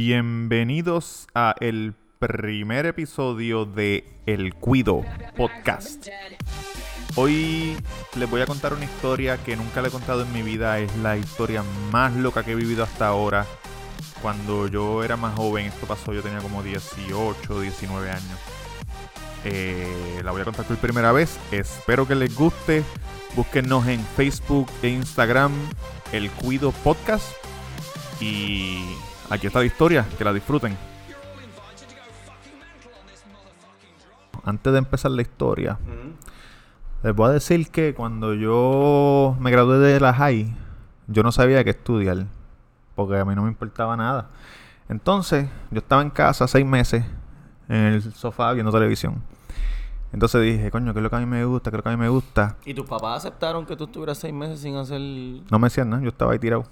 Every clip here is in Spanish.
Bienvenidos a el primer episodio de El Cuido Podcast. Hoy les voy a contar una historia que nunca le he contado en mi vida. Es la historia más loca que he vivido hasta ahora. Cuando yo era más joven, esto pasó, yo tenía como 18, 19 años. Eh, la voy a contar por primera vez. Espero que les guste. Búsquenos en Facebook e Instagram, El Cuido Podcast. Y aquí está la historia, que la disfruten. Antes de empezar la historia, les voy a decir que cuando yo me gradué de la high, yo no sabía qué estudiar, porque a mí no me importaba nada. Entonces, yo estaba en casa seis meses, en el sofá viendo televisión. Entonces dije, coño, ¿qué es lo que a mí me gusta? ¿Qué es lo que a mí me gusta? ¿Y tus papás aceptaron que tú estuvieras seis meses sin hacer No me decían nada, yo estaba ahí tirado.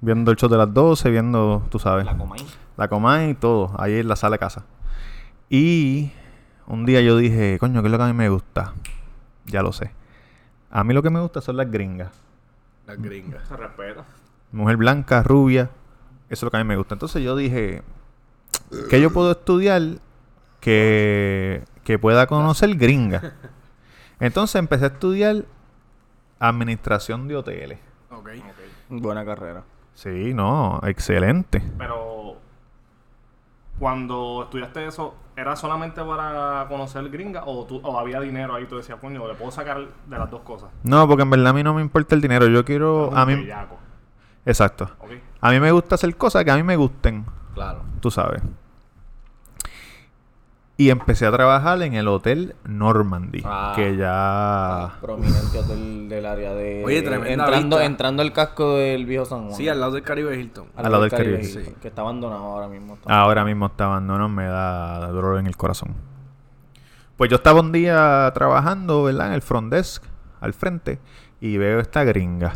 Viendo el show de las 12, viendo, tú sabes. la Comay? La Comay y todo, ahí en la sala de casa. Y un día yo dije, coño, ¿qué es lo que a mí me gusta? Ya lo sé. A mí lo que me gusta son las gringas. Las gringas. Se respeta. Mujer blanca, rubia. Eso es lo que a mí me gusta. Entonces yo dije, ¿qué yo puedo estudiar que, que pueda conocer gringa? Entonces empecé a estudiar administración de hoteles. Ok. Buena carrera. Sí, no, excelente. Pero cuando estudiaste eso, ¿era solamente para conocer gringa o, tú, o había dinero ahí? Tú decías, coño, le puedo sacar de las dos cosas. No, porque en verdad a mí no me importa el dinero. Yo quiero... A mí... bellaco, Exacto. A mí me gusta hacer cosas que a mí me gusten. Claro. tú sabes. Y empecé a trabajar en el Hotel Normandy, Ah. que ya... Prominente hotel del área de. Oye, tremenda Entrando, vista. entrando el casco del viejo San Juan. Sí, al lado del Caribe Hilton. al lado del Caribe, Hilton, sí. Que está abandonado ahora mismo. está- Ahora mismo está abandonado, me da dolor en el corazón. Pues yo estaba un día trabajando, ¿verdad? En el front desk, al frente, y veo esta gringa.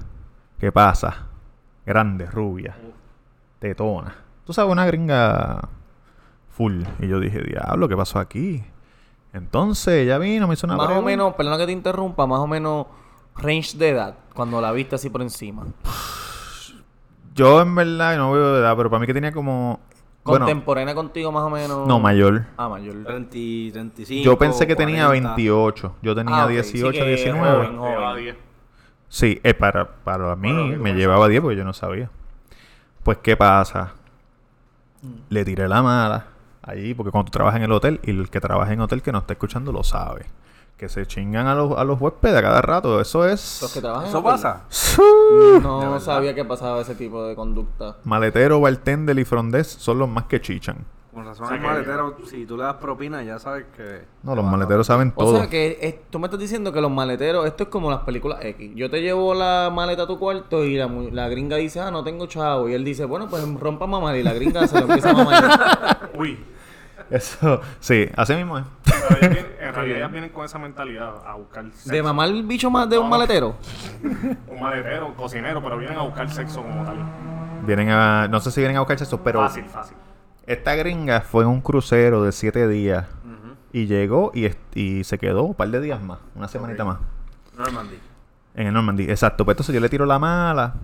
¿Qué pasa? Grande, rubia, tetona. Tú sabes, una gringa full. Y yo dije, diablo, ¿qué pasó aquí? Entonces ella vino, me hizo una más o menos, perdona que te interrumpa, más o menos range de edad, cuando la viste así por encima. Yo en verdad no veo de edad, pero para mí que tenía como... Bueno, Contemporánea contigo, más o menos. no, mayor. Ah, mayor. 30, 35. Yo pensé que tenía 40. 28. Yo tenía Ah, ok. Sí 18, que 19. joven, joven. Llevaba 10. Sí, eh, para, para mí Bueno, que me llevaba 10 porque yo no sabía. Pues, ¿qué pasa? Le tiré la mala allí, porque cuando tú trabajas en el hotel, y el que trabaja en hotel que no está escuchando lo sabe. Que se chingan a los, a los huéspedes a cada rato. Eso Los que es... trabajan en ¿Eso hotel. pasa? De No sabía que pasaba ese tipo de conducta. Maletero, bartender y frondés son los más que chichan. Con razón, O sea el que- maletero, si tú le das propina, ya sabes que. No, los maleteros saben O todo. sea que es- tú me estás diciendo que los maleteros, esto es como las películas X. Yo te llevo la maleta a tu cuarto y la, la gringa dice, ah, no tengo chavo. Y él dice, bueno, pues rompa mamar. Y la gringa se lo empieza a mamar. Uy. Eso, sí, así mismo es. Pero ellos vienen- en realidad ellas vienen con esa mentalidad a buscar sexo. ¿De mamar el bicho más de un maletero? Un maletero, cocinero, pero vienen a buscar sexo como tal. Vienen a... No sé si vienen a buscar eso, pero... Fácil, fácil. Esta gringa fue en un crucero de 7 días. Y llegó y, se quedó un par de días más, una semanita Ok. más. Normandy. En el Normandy, exacto. Pues entonces yo le tiro la mala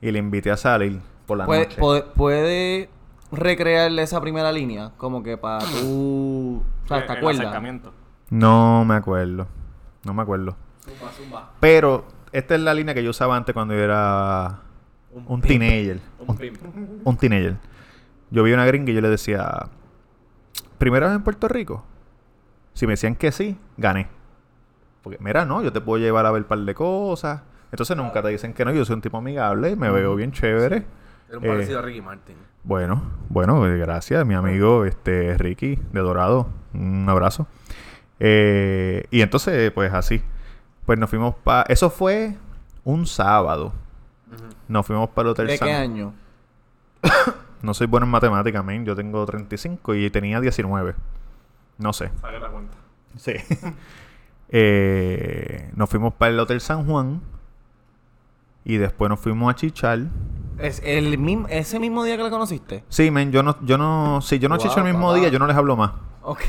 y le invité a salir por la Puede, noche. puede, puede recrearle esa primera línea, como que para tú... O sea, ¿te acuerdas? No me acuerdo. No me acuerdo. Zumba, zumba. Pero esta es la línea que yo usaba antes cuando yo era un, teenager. Un Un, un teenager. Yo vi una gringa y yo le decía, ¿primera vez en Puerto Rico? Si me decían que sí, gané. Porque, mira, no, yo te puedo llevar a ver un par de cosas. Entonces nunca te dicen que no, yo soy un tipo amigable, me veo bien chévere. Era un Eh, parecido a Ricky Martin. Bueno, bueno, gracias, mi amigo este Ricky de Dorado. Un abrazo. Eh, y entonces, pues así. Pues nos fuimos para. Eso fue un sábado. Nos fuimos para el Hotel ¿De San qué año? No soy bueno en matemáticas, men. Yo tengo 35 y tenía 19. No sé. Saque la cuenta. Sí. Eh, nos fuimos para el Hotel San Juan. Y después nos fuimos a chichar. Es el mismo, ese mismo día que la conociste. Sí, men, yo no, yo no, si yo no Wow, chicho el mismo papá. día, yo no les hablo más. Ok.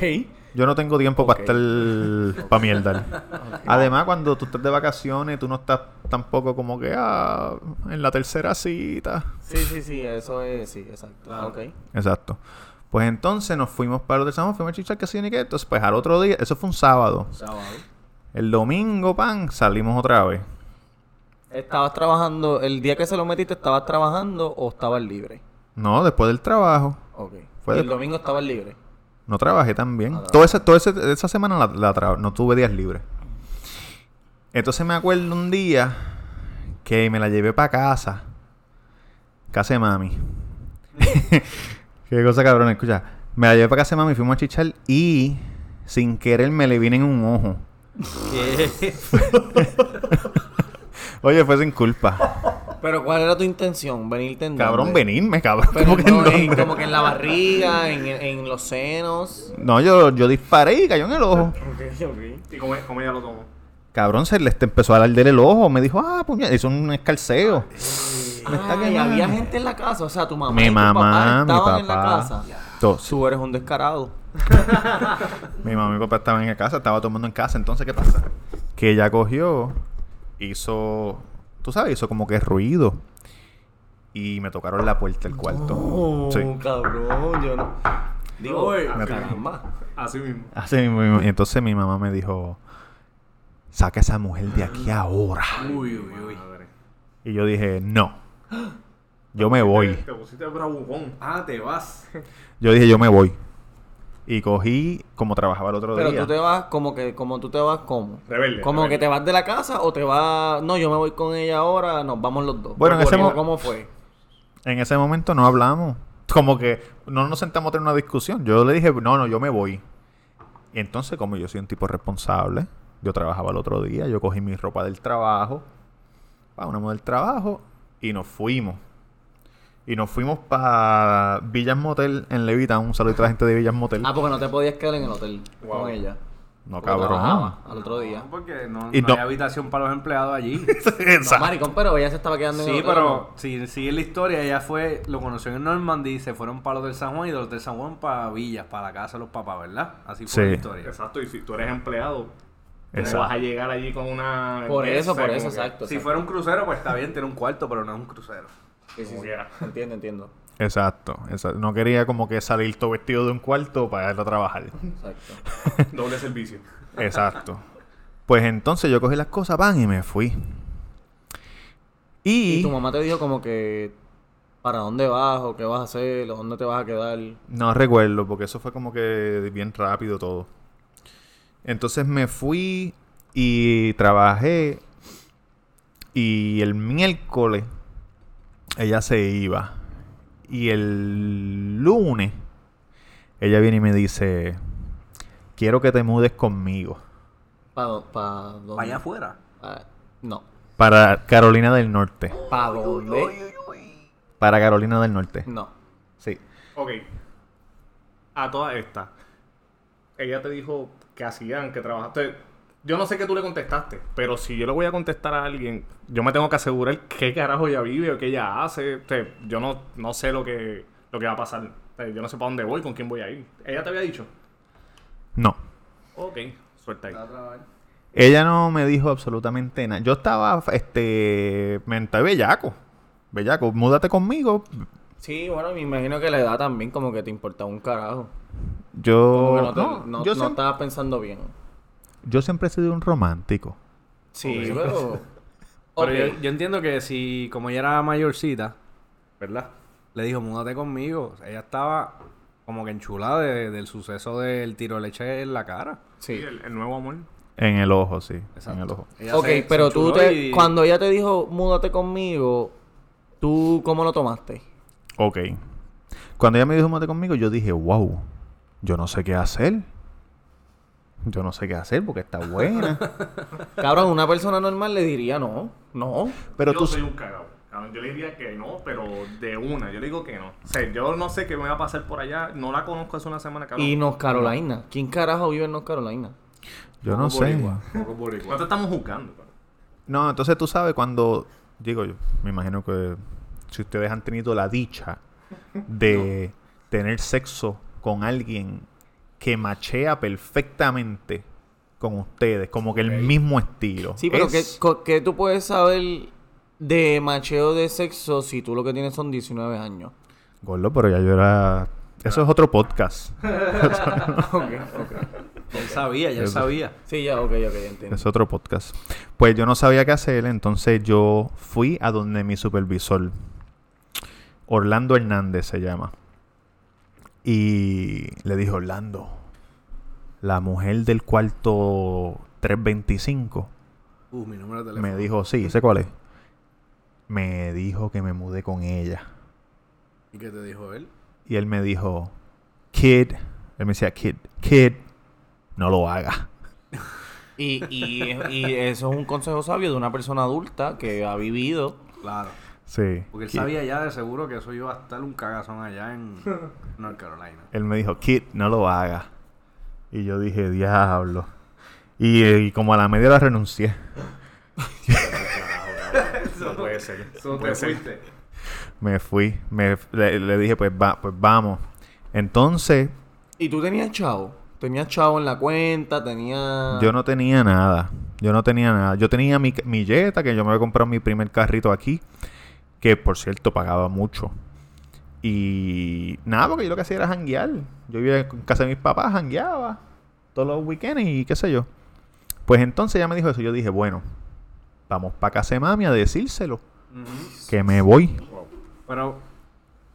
Yo no tengo tiempo para estar para mierda. Además, cuando tú estás de vacaciones, tú no estás tampoco como que ah, en la tercera cita. Sí, sí, sí, eso es, sí, exacto. Ok. Exacto. Pues entonces nos fuimos para el San fuimos a chichar casi ni qué. Entonces, pues al otro día, eso fue un sábado. Sábado. El domingo, pan, salimos otra vez. ¿Estabas trabajando, el día que se lo metiste, estabas trabajando o estabas libre? No, después del trabajo. Ok. Fue Y de- el domingo estabas libre. No trabajé tan bien. Toda esa, toda esa semana la, no tuve días libres. Entonces me acuerdo un día que me la llevé para casa. Casa de mami. Qué cosa cabrón, escucha. Me la llevé para casa de mami, fuimos a chichar y sin querer me le vine en un ojo. ¿Qué? Oye, fue sin culpa. Pero ¿cuál era tu intención? ¿Venirte en Cabrón, dónde? venirme, cabrón. Pero ¿Cómo que no, en en- dónde? como que en la barriga, en, en los senos. No, yo, yo disparé y cayó en el ojo. Ok, ok. ¿Y cómo, cómo ella lo tomó? Cabrón, se le este- empezó a arder el ojo. Me dijo, ah, puñal, hizo un escalceo. Me está y quemando. había gente en la casa, o sea, tu mamá Mi y tu mamá, papá mi estaban en la papá. casa. Tú eres un descarado. Mi mamá y mi papá estaban en casa, estaba todo el mundo en casa. Entonces, ¿qué pasa? Que ella cogió, hizo, tú sabes, hizo como que ruido. Y me tocaron la puerta del cuarto. Oh, Sí. cabrón, yo no. Digo, caramba. Así mismo. Así mismo. Y entonces mi mamá me dijo, saca a esa mujer de aquí ahora. Uy, uy, uy. Y yo dije, no. Yo me voy. Te pusiste bravucón. Ah, te vas. Yo dije, yo me voy. Y cogí como trabajaba el otro Pero día. tú te vas como que, como tú te vas como. Rebelde, Como rebelde. que te vas de la casa o te vas. No, yo me voy con ella ahora, nos vamos los dos. Bueno, en ese ¿Cómo- mo- ¿Cómo fue? En ese momento no hablamos. Como que no nos sentamos a tener una discusión. Yo le dije, no, no, yo me voy. Y entonces, como yo soy un tipo responsable, yo trabajaba el otro día, yo cogí mi ropa del trabajo, vámonos del trabajo, y nos fuimos. Y nos fuimos para Villas Motel en Levita. Un saludito a la gente de Villas Motel. Ah, porque no te podías quedar en el hotel Wow. con ella. no, Porque cabrón. trabajaba Al otro día. No, porque no, Y no no- hay habitación para los empleados allí. No, maricón, pero ella se estaba quedando en el Sí, hotel. pero si sigue la historia, ella fue, lo conoció en Normandy, se fueron para los del San Juan y de los del San Juan para Villas, para la casa de los papás, ¿verdad? Así fue Sí. la historia. Exacto, y si tú eres empleado, te Exacto. vas a llegar allí con una. Por eso, por eso, exacto. Si exacto. fuera un crucero, pues está bien, tiene un cuarto, pero no es un crucero. Sí, sí. Entiendo, entiendo. Exacto, exacto. No quería como que salir todo vestido de un cuarto para ir a trabajar. Exacto. Doble servicio. Exacto. Pues entonces yo cogí las cosas, van y me fui. Y, Y tu mamá te dijo como que. ¿Para dónde vas? ¿O qué vas a hacer? ¿O dónde te vas a quedar? no recuerdo porque eso fue como que bien rápido todo. Entonces me fui y trabajé y el miércoles ella se iba y el lunes ella viene y me dice quiero que te mudes conmigo ¿Para pa dónde? Vaya afuera. Pa- no. para Carolina del Norte. ¿Para dónde? Para Carolina del Norte. No. Sí. Ok. A todas estas. Ella te dijo que hacían, que trabajaste. Yo no sé qué tú le contestaste, pero si yo le voy a contestar a alguien, yo me tengo que asegurar qué carajo ella vive o qué ella hace. O sea, yo no, no sé lo que, lo que va a pasar. O sea, yo no sé para dónde voy, con quién voy a ir. ¿Ella te había dicho? No. Ok, suelta ahí. Ella no me dijo absolutamente nada. Yo estaba, este, mental bellaco. Bellaco, múdate conmigo. Sí, bueno, me imagino que la edad también como que te importaba un carajo. Yo, Como que no, te- no, no- yo, no siempre, estabas pensando bien. Yo siempre he sido un romántico. Sí, pero... Pero yo, yo entiendo que si, como ella era mayorcita, ¿verdad? Le dijo, múdate conmigo. Ella estaba como que enchulada de- del suceso del tiro de leche en la cara. Sí, Sí. el, el nuevo amor. En el ojo, sí. Exacto. En el ojo. Ella Ok, se- se pero tú te... y- Cuando ella te dijo, múdate conmigo, ¿tú cómo lo tomaste? Ok. Cuando ella me dijo múdate conmigo, yo dije, wow, yo no sé qué hacer. Yo no sé qué hacer porque está buena. Cabrón, una persona normal le diría no. No. Pero yo tú... soy un cagado. Cabrón, Yo le diría que no, pero de una. Yo le digo que no. O sea, yo no sé qué me va a pasar por allá. No la conozco hace una semana, cabrón. Y North Carolina. ¿Quién carajo vive en North Carolina? Yo no sé. No te estamos juzgando. cabrón. No, entonces tú sabes cuando... Digo yo, me imagino que si ustedes han tenido la dicha de tener sexo con alguien que machea perfectamente con ustedes, como que el mismo estilo. Sí, pero Es- ¿qué, co- qué tú puedes saber de macheo de sexo si tú lo que tienes son 19 años? Gordo, pero ya yo era... Eso es otro podcast. ok, ok. Él sabía, ya él sabía. Sí, ya, ok, ok, entiendo. Es otro podcast. Pues yo no sabía qué hacer, entonces yo fui a donde mi supervisor, Orlando Hernández se llama. Y le dije, Orlando, la mujer del cuarto 325, Uh, mi número de teléfono. me dijo, sí, sé cuál es. Me dijo que me mudé con ella. ¿Y qué te dijo él? Y él me dijo, kid, él me decía, kid, kid, no lo haga. Y, y, y eso es un consejo sabio de una persona adulta que ha vivido. Claro. Sí. Porque él kid. sabía ya de seguro que eso iba a estar un cagazón allá en North Carolina. Él me dijo, Kid, no lo haga. Y yo dije, diablo. Y, eh, y como a la media la renuncié. No puede ser. Eso No te puede ser. fuiste. Me fui. Me, le, le dije, pues, va, pues vamos. Entonces, ¿Y tú tenías chavo? ¿Tenías chavo en la cuenta? ¿Tenías...? yo no tenía nada. Yo no tenía nada. Yo tenía mi, mi Jetta, que yo me había comprado mi primer carrito aquí. Que, por cierto, pagaba mucho. Y nada, porque yo lo que hacía era janguear. Yo vivía en casa de mis papás, jangueaba. Todos los weekends y qué sé yo. Pues entonces ella me dijo eso. Yo dije, bueno, vamos para casa de mami a decírselo. Que me voy. Pero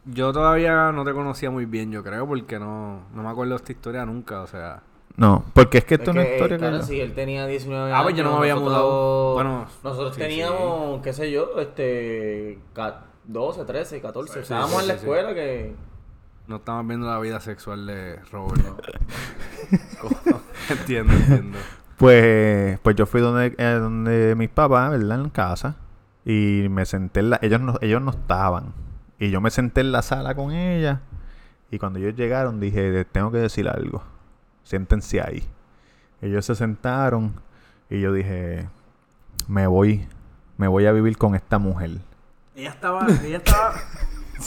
yo todavía no te conocía muy bien, yo creo, porque no, no me acuerdo de esta historia nunca, o sea... No, porque es que esto Es no que, historia claro, que yo- sí, él tenía 19 Ah, años. pues yo no me había nosotros- mudado. Bueno, nosotros sí, teníamos, qué sé yo, este... ca- 12, 13, 14. Sí, Estábamos sí, en la escuela que... No estamos viendo la vida sexual de Robert. entiendo, entiendo. Pues, pues yo fui donde, eh, donde mis papás, ¿verdad? En casa. Y me senté en la... Ellos no, ellos no estaban. Y yo me senté en la sala con ella. Y cuando ellos llegaron dije, "Les tengo que decir algo. Siéntense ahí. Ellos se sentaron. Y yo dije, me voy. Me voy a vivir con esta mujer. Ella estaba, ella estaba,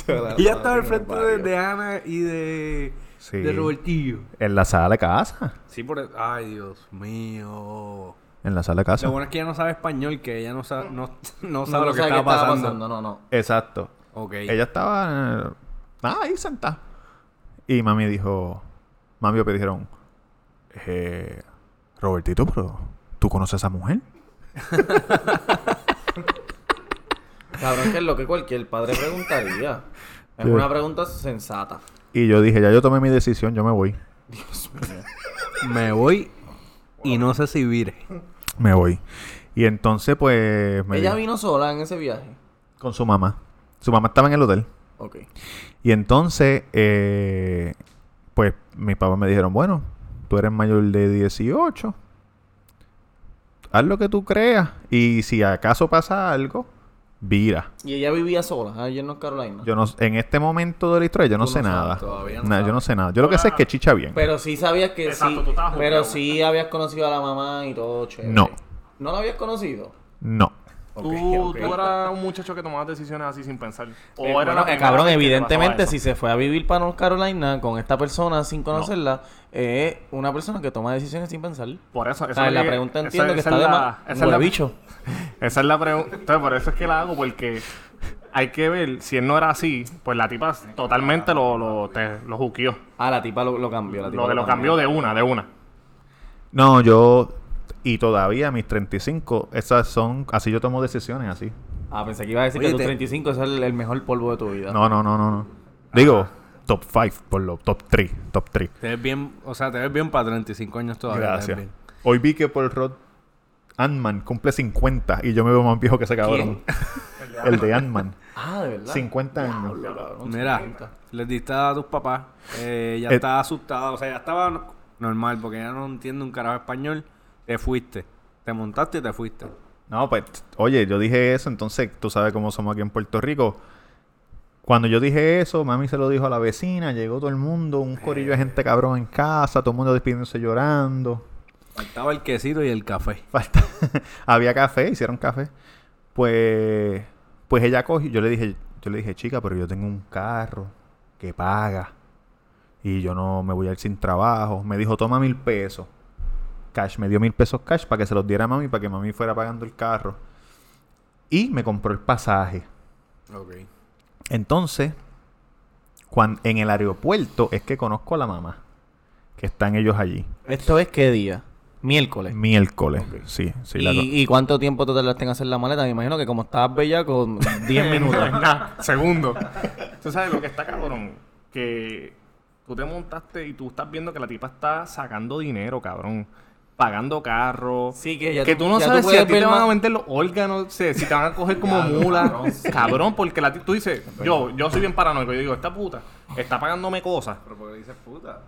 ella estaba al frente de, de Ana y de, Sí. de Robertillo. En la sala de casa. Sí, por el- ay Dios mío. En la sala de casa. Lo bueno es que ella no sabe español, que ella no sabe, no, no sabe no lo que sabe estaba qué pasando. No, no. Exacto. Ok. Ella estaba eh, ah, ahí sentada. Y mami dijo, mami papi dijeron, eh, Robertito, pero ¿tú conoces a esa mujer? Cabrón, que es lo que cualquier padre preguntaría. Es Sí. una pregunta sensata. Y yo dije, ya yo tomé mi decisión, yo me voy. Dios mío. Me voy y no sé si vire. Me voy. Y entonces, pues, me Ella vino sola en ese viaje. con su mamá. Su mamá estaba en el hotel. Ok. Y entonces, eh, pues, mis papás me dijeron, bueno, tú eres mayor de 18. Haz lo que tú creas. Y si acaso pasa algo, vira. Y ella vivía sola allá en North Carolina. Yo no, en este momento de la historia yo no sé no nada. todavía no Nah, sabes. yo no sé nada. Yo lo que sé es que chicha bien. Pero sí sabías que Exacto, sí. Pero sí habías conocido a la mamá y todo chévere. No. ¿No la habías conocido? No. Tú, tú eras un muchacho que tomaba decisiones así sin pensar. O Eh, era bueno, la eh, cabrón, que evidentemente, si se fue a vivir para North Carolina con esta persona sin conocerla, es una persona que toma decisiones sin pensar. Por eso, O eso sea, es la que- pregunta esa- entiendo que esa está es de la- más. Esa es la bicho. Esa es la pregunta. Entonces, por eso es que la hago, porque hay que ver, si él no era así, pues la tipa totalmente lo, lo, te- lo juqueó. Ah, la tipa lo, lo cambió. La tipa Lo, lo cambió de una, de una. No, yo. Y todavía mis 35, esas son. Así yo tomo decisiones, así. Ah, pensé que iba a decir Oye, que tus te- 35 es el, el mejor polvo de tu vida. No, no, no, no. no. Digo, top 5, por lo top 3. Top 3. Te ves bien, o sea, te ves bien para 35 años todavía. Gracias. Hoy vi que Paul Rod Ant-Man cumple 50 y yo me veo más viejo que ese cabrón. El de Ant-Man. Ah, de verdad. 50 años. Diablo, cabrón, Mira, 50. les diste a tus papás, eh, ya Eh, estaba asustada, o sea, ya estaba no- normal, porque ya no entiende un carajo español, te fuiste, te montaste y te fuiste. No, pues, oye, yo dije eso, entonces tú sabes cómo somos aquí en Puerto Rico. Cuando yo dije eso, mami se lo dijo a la vecina, llegó todo el mundo, un corillo de gente cabrón en casa, todo el mundo despidiéndose llorando. Faltaba el quesito y el café. Falta. Había café, hicieron café. Pues, pues ella cogió, yo le dije, Yo le dije, chica, pero yo tengo un carro que paga y yo no me voy a ir sin trabajo. Me dijo, toma mil pesos. Cash, me dio mil pesos cash para que se los diera a mami, para que mami fuera pagando el carro. Y me compró el pasaje. Ok. Entonces, cuan- en el aeropuerto es que conozco a la mamá, que están ellos allí. ¿Esto es qué día? Miércoles. Miércoles, sí, sí. la co- ¿Y, ¿Y cuánto tiempo te tardaste en hacer la maleta? Me imagino que como estabas bella con 10 minutos. Nada, segundo. Tú sabes lo que está cabrón. Que tú te montaste y tú estás viendo que la tipa está sacando dinero, cabrón. Pagando carro. Sí, que ya que tú- no ya tú sabes si a ti te van a vender los órganos, si, si te van a coger como mula. Cabrón, porque la ti- tú dices, yo, yo soy bien paranoico. Yo digo, esta puta está pagándome cosas. Pero porque dices puta.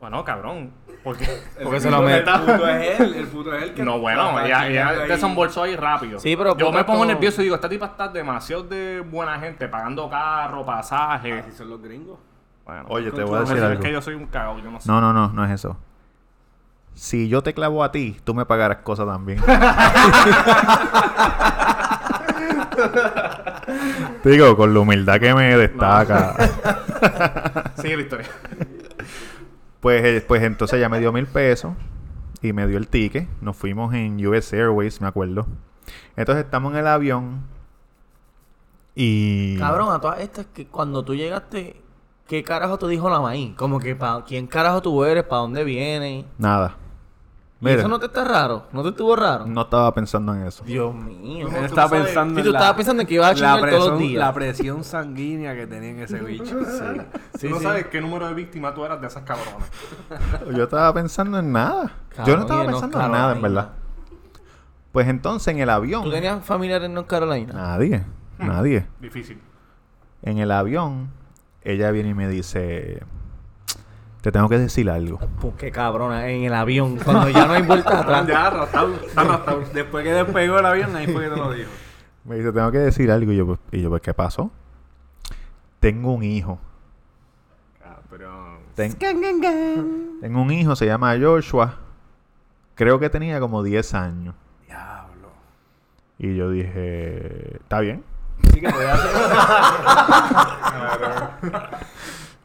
Bueno, cabrón. Porque, Porque se lo mete. El puto es él, el puto es él que No, bueno, está ella, desembolsó ahí rápido. Sí, pero Yo me pongo como- nervioso y digo, esta tipa está demasiado de buena gente, pagando carro, pasaje. Así son los gringos. Bueno, Oye, te voy a decir es algo. que yo soy un cagao, yo no sé. No, no, no, no es eso. Si yo te clavo a ti, tú me pagarás cosas también. Digo, con la humildad que me destaca. Sigue la historia. Pues, eh, pues entonces ella me dio mil pesos y me dio el ticket. Nos fuimos en US Airways, me acuerdo. Entonces estamos en el avión y... Cabrón, a todas estas que cuando tú llegaste, ¿qué carajo te dijo la maíz? Como que, pa, ¿quién carajo tú eres? ¿Para dónde vienes? Nada. ¿Y Mira, eso no te está raro? ¿No te estuvo raro? no estaba pensando en eso. Dios mío. Él estaba sabes- pensando Sí, en tú la- estabas pensando en que ibas a la chingar todos los presión- días. La presión sanguínea que tenía en ese bicho. Sí, tú no sí. sabes qué número de víctimas tú eras de esas cabronas. Yo estaba pensando en nada. Yo no estaba en pensando en nada, en verdad. Pues entonces en el avión... ¿Tú tenías familiares en North Carolina? Nadie, nadie. Difícil. En el avión, ella viene y me dice... Te tengo que decir algo. Pues qué cabrona, en el avión, cuando ya no hay vuelta atrás. Ya, arrastrado, está arrastrado. Después que despegó el avión, ahí fue que te lo dijo. Me dice, tengo que decir algo. Y yo, pues, y yo, pues, ¿qué pasó? Tengo un hijo. Cabrón. Ten- tengo un hijo, se llama Joshua. Creo que tenía como 10 años. Diablo. Y yo dije, ¿está bien? Sí que podía ser.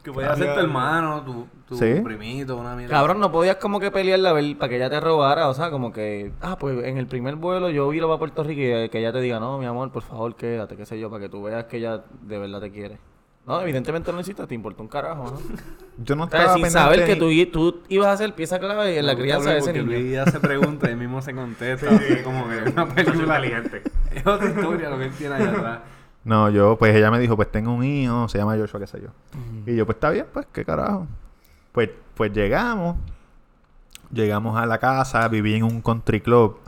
que podía ser tu hermano, tu, tu Sí. primito, una mierda. Cabrón, no podías como que pelearla a ver para que ella te robara, o sea, como que, ah, pues en el primer vuelo yo viro para Puerto Rico y que ella te diga, no, mi amor, por favor, quédate, qué sé yo, para que tú veas que ella de verdad te quiere. No, evidentemente no necesitas, te importa un carajo, ¿no? Yo no O sea, estaba sin saber que tú, ibas a ser pieza clave en la crianza de ese niño. Luis ya se pregunta y él mismo se contesta. como que una Soy película. inteligente. Es otra historia lo que él tiene allá atrás. No, yo, pues ella me dijo, pues tengo un hijo, se llama Joshua, qué sé yo. Y yo, pues está bien, pues qué carajo. Pues, pues llegamos, llegamos a la casa, viví en un country club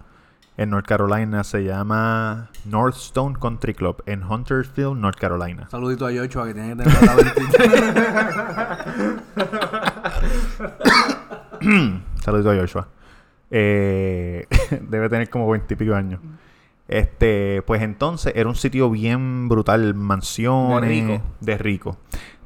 en North Carolina, se llama North Stone Country Club, en Huntersville, North Carolina. Saludito a Yochoa que tiene que tener la 23. Saludos a Joshua. Eh, debe tener como veintipico años. Este, pues entonces era un sitio bien brutal, mansiones De rico. de rico.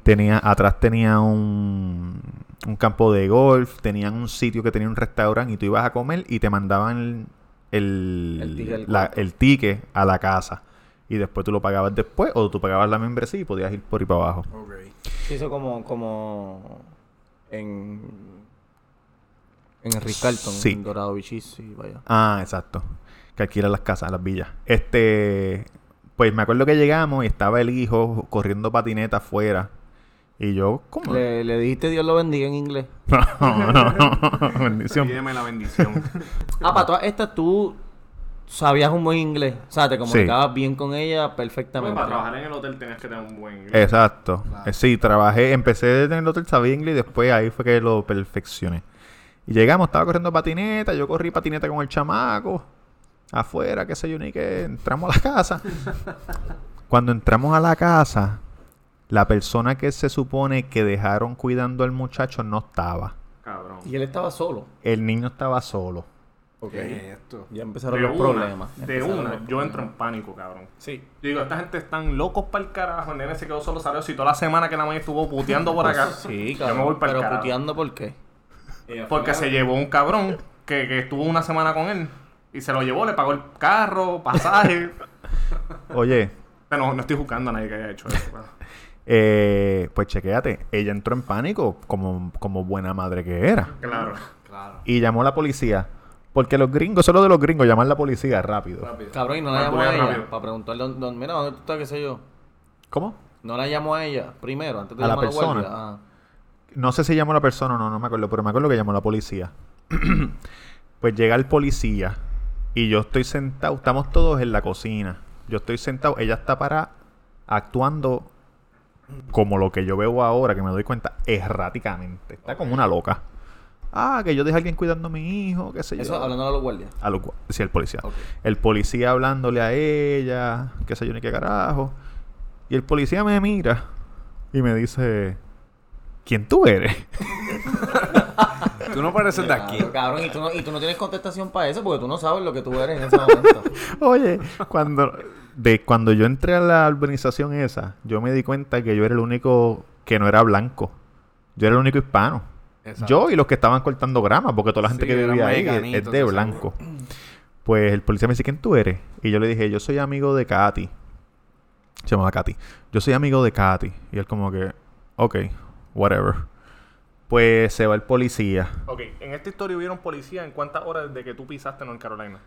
Tenía, atrás tenía un, un campo de golf, tenían un sitio que tenía un restaurante y tú ibas a comer y te mandaban el, El ticket la- el ticket a la casa. Y después tú lo pagabas después o tú pagabas la membresía y podías ir por ahí para abajo. ok. Sí, eso como, como en, en el Ritz Carlton, Sí. en Dorado Beach, sí, vaya. Ah, exacto. Que alquilan las casas, las villas. Este, pues me acuerdo que llegamos y estaba el hijo corriendo patineta afuera. Y yo, ¿cómo? Le, le dijiste Dios lo bendiga en inglés. No, no, no. Bendición. Pídeme la bendición. Ah, para todas estas tú sabías un buen inglés. O sea, te comunicabas bien con ella Bueno, perfectamente. para trabajar en el hotel tenías que tener un buen inglés. Exacto. Eh, sí, trabajé, empecé en el hotel, sabía inglés y después ahí fue que lo perfeccioné. Y llegamos, estaba corriendo patineta, yo corrí patineta con el chamaco, afuera, qué sé yo, ni que entramos a la casa. Cuando entramos a la casa, la persona que se supone que dejaron cuidando al muchacho no estaba. Cabrón. Y él estaba solo. El niño estaba solo. ¿Qué es esto? Ya empezaron De los una, problemas. de Empezaron una, yo entro en pánico, cabrón. Sí. Yo digo, esta gente están locos para el carajo. El nene se quedó solo salió. Si toda la semana que la mañana estuvo puteando por acá. Sí, Yo cabrón. me voy para el Pero carajo. puteando, ¿por qué? Porque se llevó un cabrón que, que estuvo una semana con él. Y se lo llevó, le pagó el carro, pasaje. Oye, Pero no, no estoy juzgando a nadie que haya hecho eso. pero- Eh, pues chequéate, ella entró en pánico como, como buena madre que era. Claro. Claro. Y llamó a la policía. Porque los gringos, solo de los gringos, llamar a la policía rápido. Rápido. Cabrón, y no la llamó a ella rápido. para preguntarle dónde, dónde- mira, ¿dónde tú estás? ¿Qué sé yo? ¿Cómo? No la llamó a ella primero, antes de A la persona. Ah. No sé si llamó a la persona o no, no me acuerdo, pero me acuerdo que llamó a la policía. pues llega el policía y yo estoy sentado, estamos todos en la cocina. Yo estoy sentado, ella está para actuando como lo que yo veo ahora, que me doy cuenta, erráticamente. Está como una loca. Ah, que yo dejé a alguien cuidando a mi hijo, qué sé yo. Eso hablando a los guardias. A los sí, el policía. El policía hablándole a ella, qué sé yo ni qué carajo. Y el policía me mira y me dice, ¿quién tú eres? Tú no pareces de aquí. Claro, cabrón, y tú, no, y tú no tienes contestación para eso porque tú no sabes lo que tú eres en ese momento. Oye, cuando, de, cuando yo entré a la urbanización esa, yo me di cuenta que yo era el único que no era blanco. Yo era el único hispano. Exacto. Yo y los que estaban cortando grama, porque toda la gente Sí, que vivía ahí es- de sabes. blanco. Pues el policía me dice, ¿quién tú eres? Y yo le dije, yo soy amigo de Katy. Se llamaba Katy. Yo soy amigo de Katy. Y él como que, ok, whatever. Pues se va el policía. Ok, en esta historia hubieron policía en cuántas horas desde que tú pisaste en North Carolina.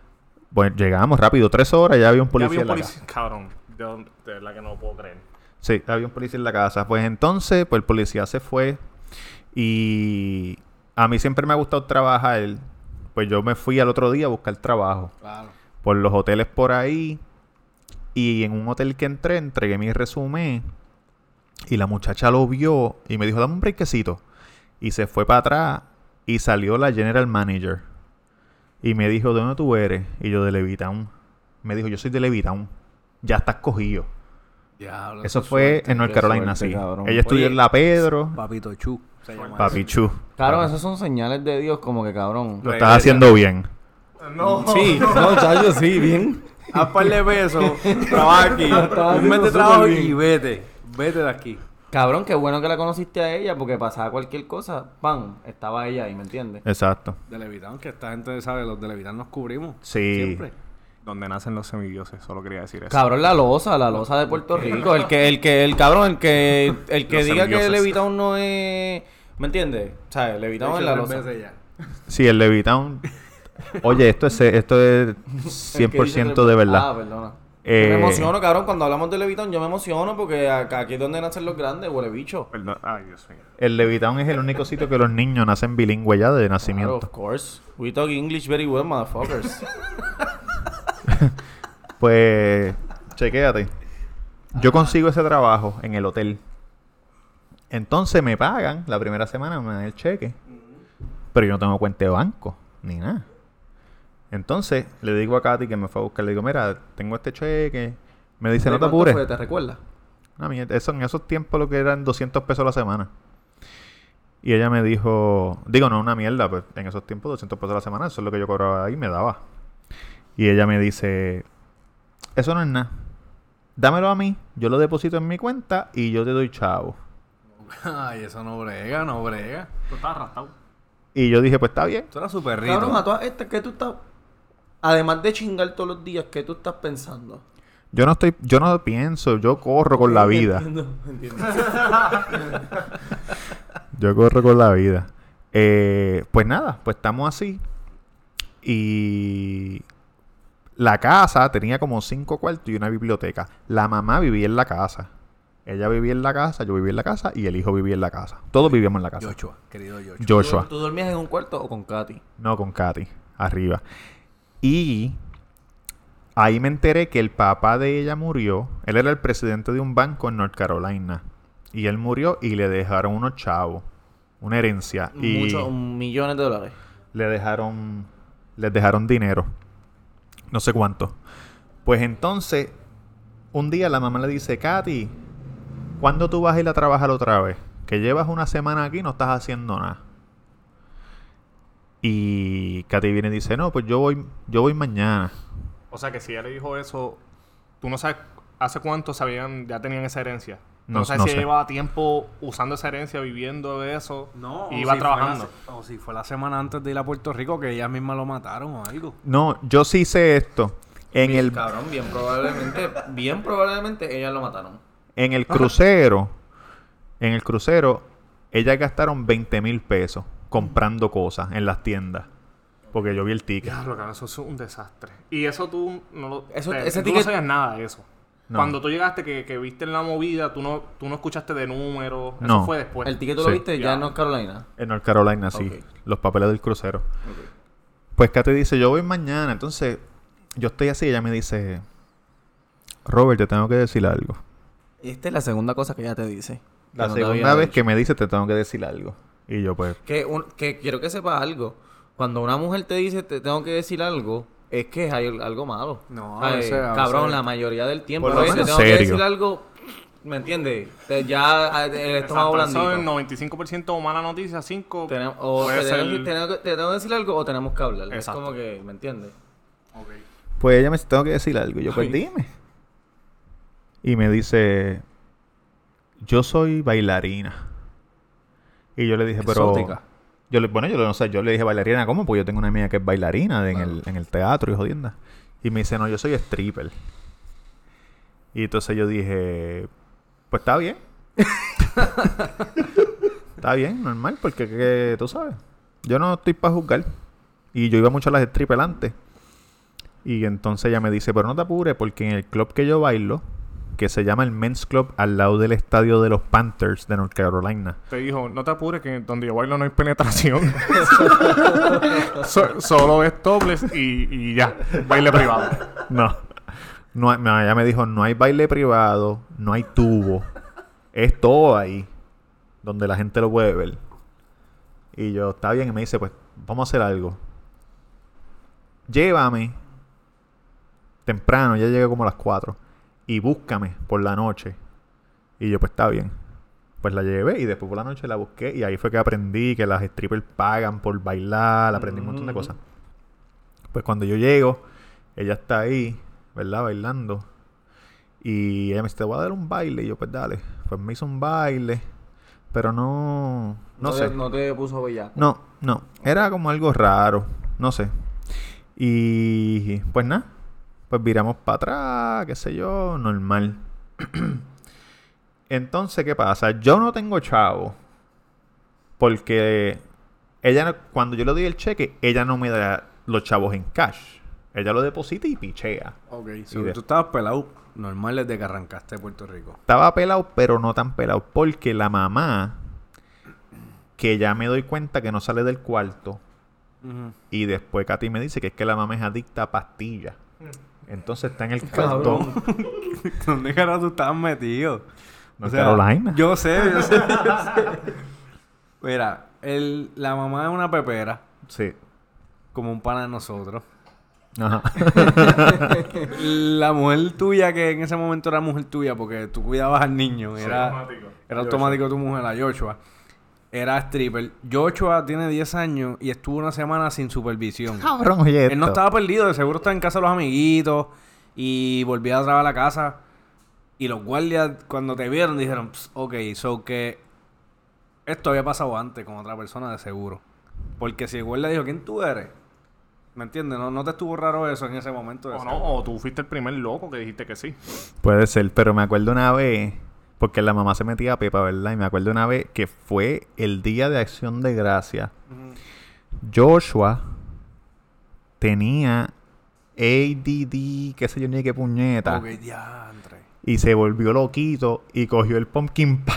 Pues llegamos rápido, tres horas, ya había un Ya policía había en un la policía. Cabrón, yo de verdad que no lo puedo creer. Sí, había un policía en la casa. Pues entonces, pues el policía se fue. Y a mí siempre me ha gustado trabajar. Pues yo me fui al otro día a buscar trabajo. Claro. Por los hoteles por ahí. Y en un hotel que entré, entregué mi resumen. Y la muchacha lo vio y me dijo, dame un brequecito. Y se fue para atrás. Y salió la general manager. Y me dijo, ¿de dónde tú eres? Y yo de Levitown. Me dijo, yo soy de Levitown. Ya estás cogido. Diablo, Eso fue suerte. en North Carolina, suerte, sí. cabrón. Ella estudió Oye, en la Pedro. Papito Chu. Papi Chu. Claro, esas son señales de Dios como que cabrón. Lo estás haciendo bien. No. Sí. No, chacho, sí, bien. Haz par de pesos. Trabaja aquí. Un mes de trabajo y vete. Vete de aquí. Cabrón, qué bueno que la conociste a ella porque pasaba cualquier cosa, ¡pam! Estaba ella ahí, ¿me entiendes? Exacto. De Levitán, que esta gente sabe, los de Levitán nos cubrimos. Sí. Siempre. Donde nacen los semidioses, solo quería decir eso. Cabrón, la losa, la losa de Puerto Rico. El que, el que, el cabrón, el que, el que Los diga que semidioses. Levitown no es. ¿Me entiendes? O sea, Levitown es la losa. Sí, el Levitown. Oye, esto es, esto es El que dice 100% tres- de Ah, verdad. perdona. Eh, me emociono, cabrón, cuando hablamos de Levitown, yo me emociono porque acá- aquí es donde nacen los grandes, huele bicho. Perdón. Ay, Dios mío. El Levitown es el único sitio que los niños nacen bilingüe ya de Claro, nacimiento. of course. We talk English very well, motherfuckers. Pues, chequéate. Yo consigo ese trabajo en el hotel. Entonces me pagan, la primera semana me dan el cheque. Pero yo no tengo cuenta de banco, ni nada. Entonces le digo a Katy que me fue a buscar, le digo, mira, tengo este cheque. Me dice, no te ¿Cuánto apures. fue? ¿Te recuerdas? Una mierda. Eso, en esos tiempos lo que eran 200 pesos a la semana. Y ella me dijo, digo, no una mierda, pues en esos tiempos 200 pesos a la semana, eso es lo que yo cobraba ahí, me daba. Y ella me dice, eso no es nada. Dámelo a mí, yo lo deposito en mi cuenta y yo te doy chavo. Ay, eso no brega, no brega. Tú estás arrastrado. Y yo dije, pues está bien. Tú eras súper Cabrón, a rico. todas estas, ¿qué tú estás. Además de chingar todos los días, ¿qué tú estás pensando? Yo no estoy, yo no pienso, yo corro con la vida. Entiendo, entiendo. Yo corro con la vida. Eh, pues nada, pues estamos así. Y la casa tenía como cinco cuartos y una biblioteca. La mamá vivía en la casa. Ella vivía en la casa, yo vivía en la casa y el hijo vivía en la casa. Todos vivíamos en la casa. Joshua, querido Joshua. Joshua. ¿Tú, tú dormías en un cuarto o con Katy? No, con Katy. Arriba. Y ahí me enteré que el papá de ella murió. Él era el presidente de un banco en North Carolina. Y él murió y le dejaron unos chavos. Una herencia. Y Muchos, millones de dólares. le dejaron. Les dejaron dinero. No sé cuánto. Pues entonces, un día la mamá le dice, Katy, ¿cuándo tú vas a ir a trabajar otra vez? Que llevas una semana aquí y no estás haciendo nada. Y Katy viene y dice, no, pues yo voy, yo voy mañana. O sea que si ella le dijo eso, tú no sabes hace cuánto sabían, ya tenían esa herencia. No- No, sabes no si sé. ella llevaba tiempo usando esa herencia, viviendo de eso. No, y iba si trabajando. La, o si fue la semana antes de ir a Puerto Rico que ellas mismas lo mataron o algo. No, yo sí sé esto. En el, Cabrón, bien probablemente, bien probablemente ellas lo mataron. en el crucero, en el crucero, ellas gastaron 20 mil pesos comprando cosas en las tiendas. Porque yo vi el ticket. Diablo, cabrón, eso es un desastre. Y eso tú no lo. Eso- te- ese tú ticket- no sabías nada de eso. No. Cuando tú llegaste que, que viste en la movida, tú no, tú no escuchaste de números. Eso No. fue después. ¿El ticket tú Sí. lo viste ya Ya. en North Carolina? En North Carolina, sí. Los papeles del crucero. Pues Katy dice, yo voy mañana. Entonces, yo estoy así. Ella me dice, Robert, te tengo que decir algo. Y esta es la segunda cosa que ella te dice. La no segunda vez dicho. que me dice, te tengo que decir algo. Y yo, pues, Que, un- que quiero que sepas algo. Cuando una mujer te dice te tengo que decir algo, es que hay algo malo. No, Ay, a cabrón, la mayoría del tiempo. Por lo es, te menos tengo que decir algo, ¿me entiendes? Te- Ya eh, el estómago blandito. es 95% mala noticia, 5%. Tenemos- o te, tengo, ser- te tengo que decir algo o tenemos que hablar. Exacto. Es como que, ¿me entiendes? pues ella me dice, tengo que decir algo. Y yo, pues Ay. dime. Y me dice, yo soy bailarina. Y yo le dije, pero... Yo le, bueno, yo no sé, yo le dije bailarina, ¿cómo? Pues yo tengo una amiga que es bailarina de- en, el, en el teatro y jodienda. Y me dice, no, yo soy stripper. Y entonces yo dije, pues está bien. está bien, normal, porque que, tú sabes, yo no estoy para juzgar. Y yo iba mucho a las strippers antes. Y entonces ella me dice, pero no te apures, porque en el club que yo bailo, que se llama el Men's Club, al lado del estadio de los Panthers de North Carolina. Te dijo, no te apures que donde yo bailo no hay penetración. So- solo es topless y, y ya. Baile privado. No. No, ella me dijo, no hay baile privado, no hay tubo. Es todo ahí. Donde la gente lo puede ver. Y yo, está bien. Y me dice, pues, vamos a hacer algo. Llévame. Temprano, ya llegué como a las 4. Y búscame por la noche. Y yo, pues, está bien. Pues la llevé y después por la noche la busqué. Y ahí fue que aprendí que las strippers pagan por bailar. Aprendí un montón de Mm. cosas. Pues cuando yo llego, ella está ahí, ¿verdad? Bailando. Y ella me dice, te voy a dar un baile. Y yo, pues dale. Pues me hizo un baile. Pero no... No, te- sé. No te puso bellaco. No, no. Era como algo raro. No sé. Y pues nada. Pues viramos para atrás, qué sé yo, normal. Entonces, ¿qué pasa? Yo no tengo chavo. Porque ella, no- cuando yo le doy el cheque, ella no me da los chavos en cash. Ella lo deposita y pichea. Ok, Y so, de- tú estabas pelado normal desde que arrancaste de Puerto Rico. Estaba pelado, pero no tan pelado. Porque la mamá, que ya me doy cuenta que no sale del cuarto, Y después Katy me dice que es que la mamá es adicta a pastillas. Entonces está en el cartón. ¿Dónde carajo tú estabas metido? North Carolina. Yo sé, yo sé, yo sé. Mira, el, la mamá es una pepera, Sí. como un pana de nosotros. Ajá. La mujer tuya, que en ese momento era mujer tuya, porque tú cuidabas al niño, era, automático. era automático tu mujer, la Joshua. Era stripper. Joshua tiene 10 años y estuvo una semana sin supervisión. Cabrón, oye. Él no estaba perdido, de seguro estaba en casa de los amiguitos y volvía a trabajar a la casa. Y los guardias, cuando te vieron, dijeron: "Ps, Ok, so que esto había pasado antes con otra persona, de seguro. Porque si el guardia dijo: ¿Quién tú eres? ¿Me entiendes? No, no te estuvo raro eso en ese momento. de O no, o tú fuiste el primer loco que dijiste que sí. Puede ser, pero me acuerdo una vez, porque la mamá se metía a Pepa, ¿verdad? Y me acuerdo una vez que fue el día de acción de gracia. Joshua tenía ADD, qué sé yo ni qué puñeta. Y se volvió loquito y cogió el pumpkin pie.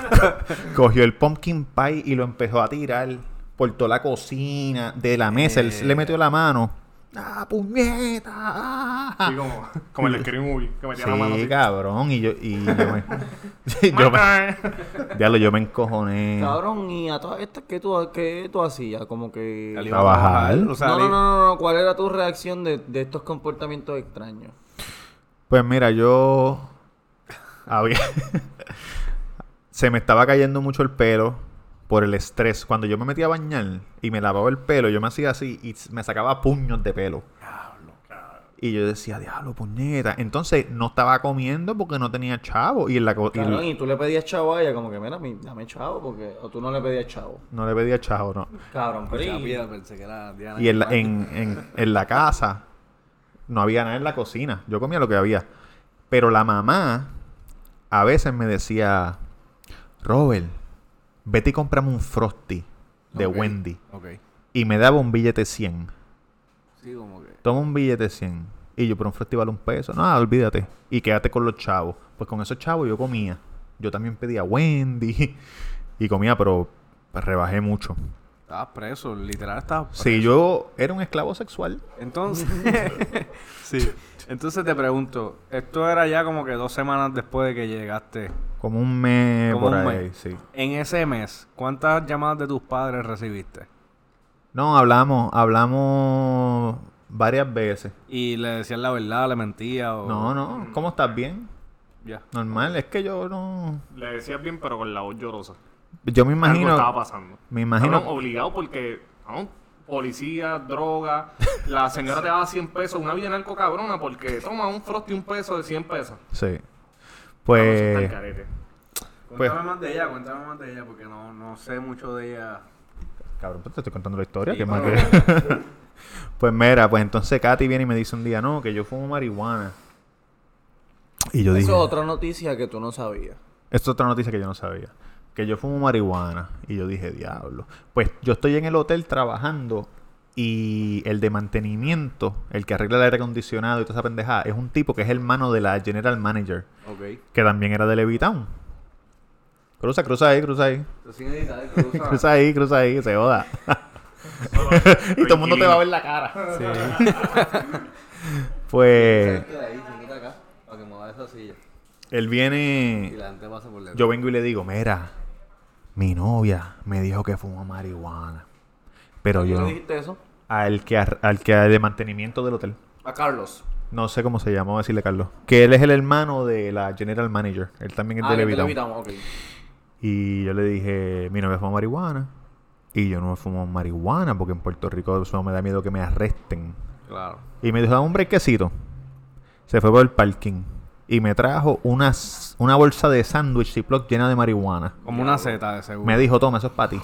cogió el pumpkin pie y lo empezó a tirar por toda la cocina, de la mesa. Él le metió la mano. ¡Ah, puñeta! ah". Así como, como el Scary Movie, que metía la mano Sí, así. cabrón. Y yo, y yo me. yo me diablo, yo me encojoné. Cabrón, y a todas estas, ¿qué tú, qué tú hacías? Como que... Trabajar. O sea, no, no, no, no, no, ¿cuál era tu reacción de, de estos comportamientos extraños? Pues mira, yo. Había. Se me estaba cayendo mucho el pelo por el estrés. Cuando yo me metía a bañar y me lavaba el pelo, yo me hacía así y me sacaba puños de pelo. Y yo decía, diablo, puñeta. Entonces no estaba comiendo porque no tenía chavo. Y en la co- y tú le pedías chavo a ella, como que, mira, mi- dame chavo, porque... O tú no le pedías chavo. no le pedía chavo, no. Cabrón, pero Escuchaba y- piedra, pensé que era Diana Y en la, en, en, en la casa. no había nada en la cocina. Yo comía lo que había. Pero la mamá a veces me decía, Robert, vete y comprame un Frosty de. Wendy. Y me daba un billete 100. Sí, como que. Toma un billete 100. Y yo, pero un Frosty vale un peso. No, olvídate. Y quédate con los chavos. Pues con esos chavos yo comía. Yo también pedía Wendy. Y comía, pero rebajé mucho. Estabas preso, literal estabas preso. Sí, yo era un esclavo sexual. Entonces. sí. Entonces te pregunto, esto era ya como que dos semanas después de que llegaste. Como un mes Como por un ahí, mes. sí. En ese mes, ¿cuántas llamadas de tus padres recibiste? No, hablamos, hablamos varias veces. Y le decías la verdad, le mentía o. No, no, ¿cómo estás bien? Ya. Normal, es que yo no... Le decías bien, pero con la voz llorosa. Yo me Algo estaba imagino... pasando. Me imagino... Cabrón, obligado porque, cabrón, policía, droga, la señora te daba 100 pesos, una vida narco cabrona porque toma un frosty un peso de 100 pesos. Sí. Eso Pues... Pues- Cuéntame más de ella, cuéntame más de ella, porque no, no sé mucho de ella. Cabrón, pues te estoy contando la historia. Sí, ¿qué más que- pues mira, pues entonces Katy viene y me dice un día, no, que yo fumo marihuana. Y yo Eso dije, es otra noticia que tú no sabías. esto es otra noticia que yo no sabía. Que yo fumo marihuana. Y yo dije, diablo. Pues yo estoy en el hotel trabajando y el de mantenimiento, el que arregla el aire acondicionado y toda esa pendejada, es un tipo que es hermano de la general manager, que también era de Levitown. Cruza, cruza ahí, cruza ahí. Editar, cruza. Cruza ahí, cruza ahí, se joda. y todo el mundo te va a ver la cara. pues él viene. la gente pasa por Yo vengo y le digo, mira, mi novia me dijo que fuma marihuana. Pero yo ¿Tú no. dijiste eso? Al que, al que de mantenimiento del hotel. A Carlos. No sé cómo se llama, a decirle Carlos. Que él es el hermano de la general manager. Él también es Ah, de que te Levitown. Levitown, ok. Y yo le dije, mi novia fuma marihuana. Y yo no fumo marihuana porque en Puerto Rico eso me da miedo que me arresten. Claro. Y me dijo, dame un brequecito. Se fue por el parking. Y me trajo unas, una bolsa de sándwich Ziploc llena de marihuana. Como una Z de seguro. Me dijo, toma, eso es para ti.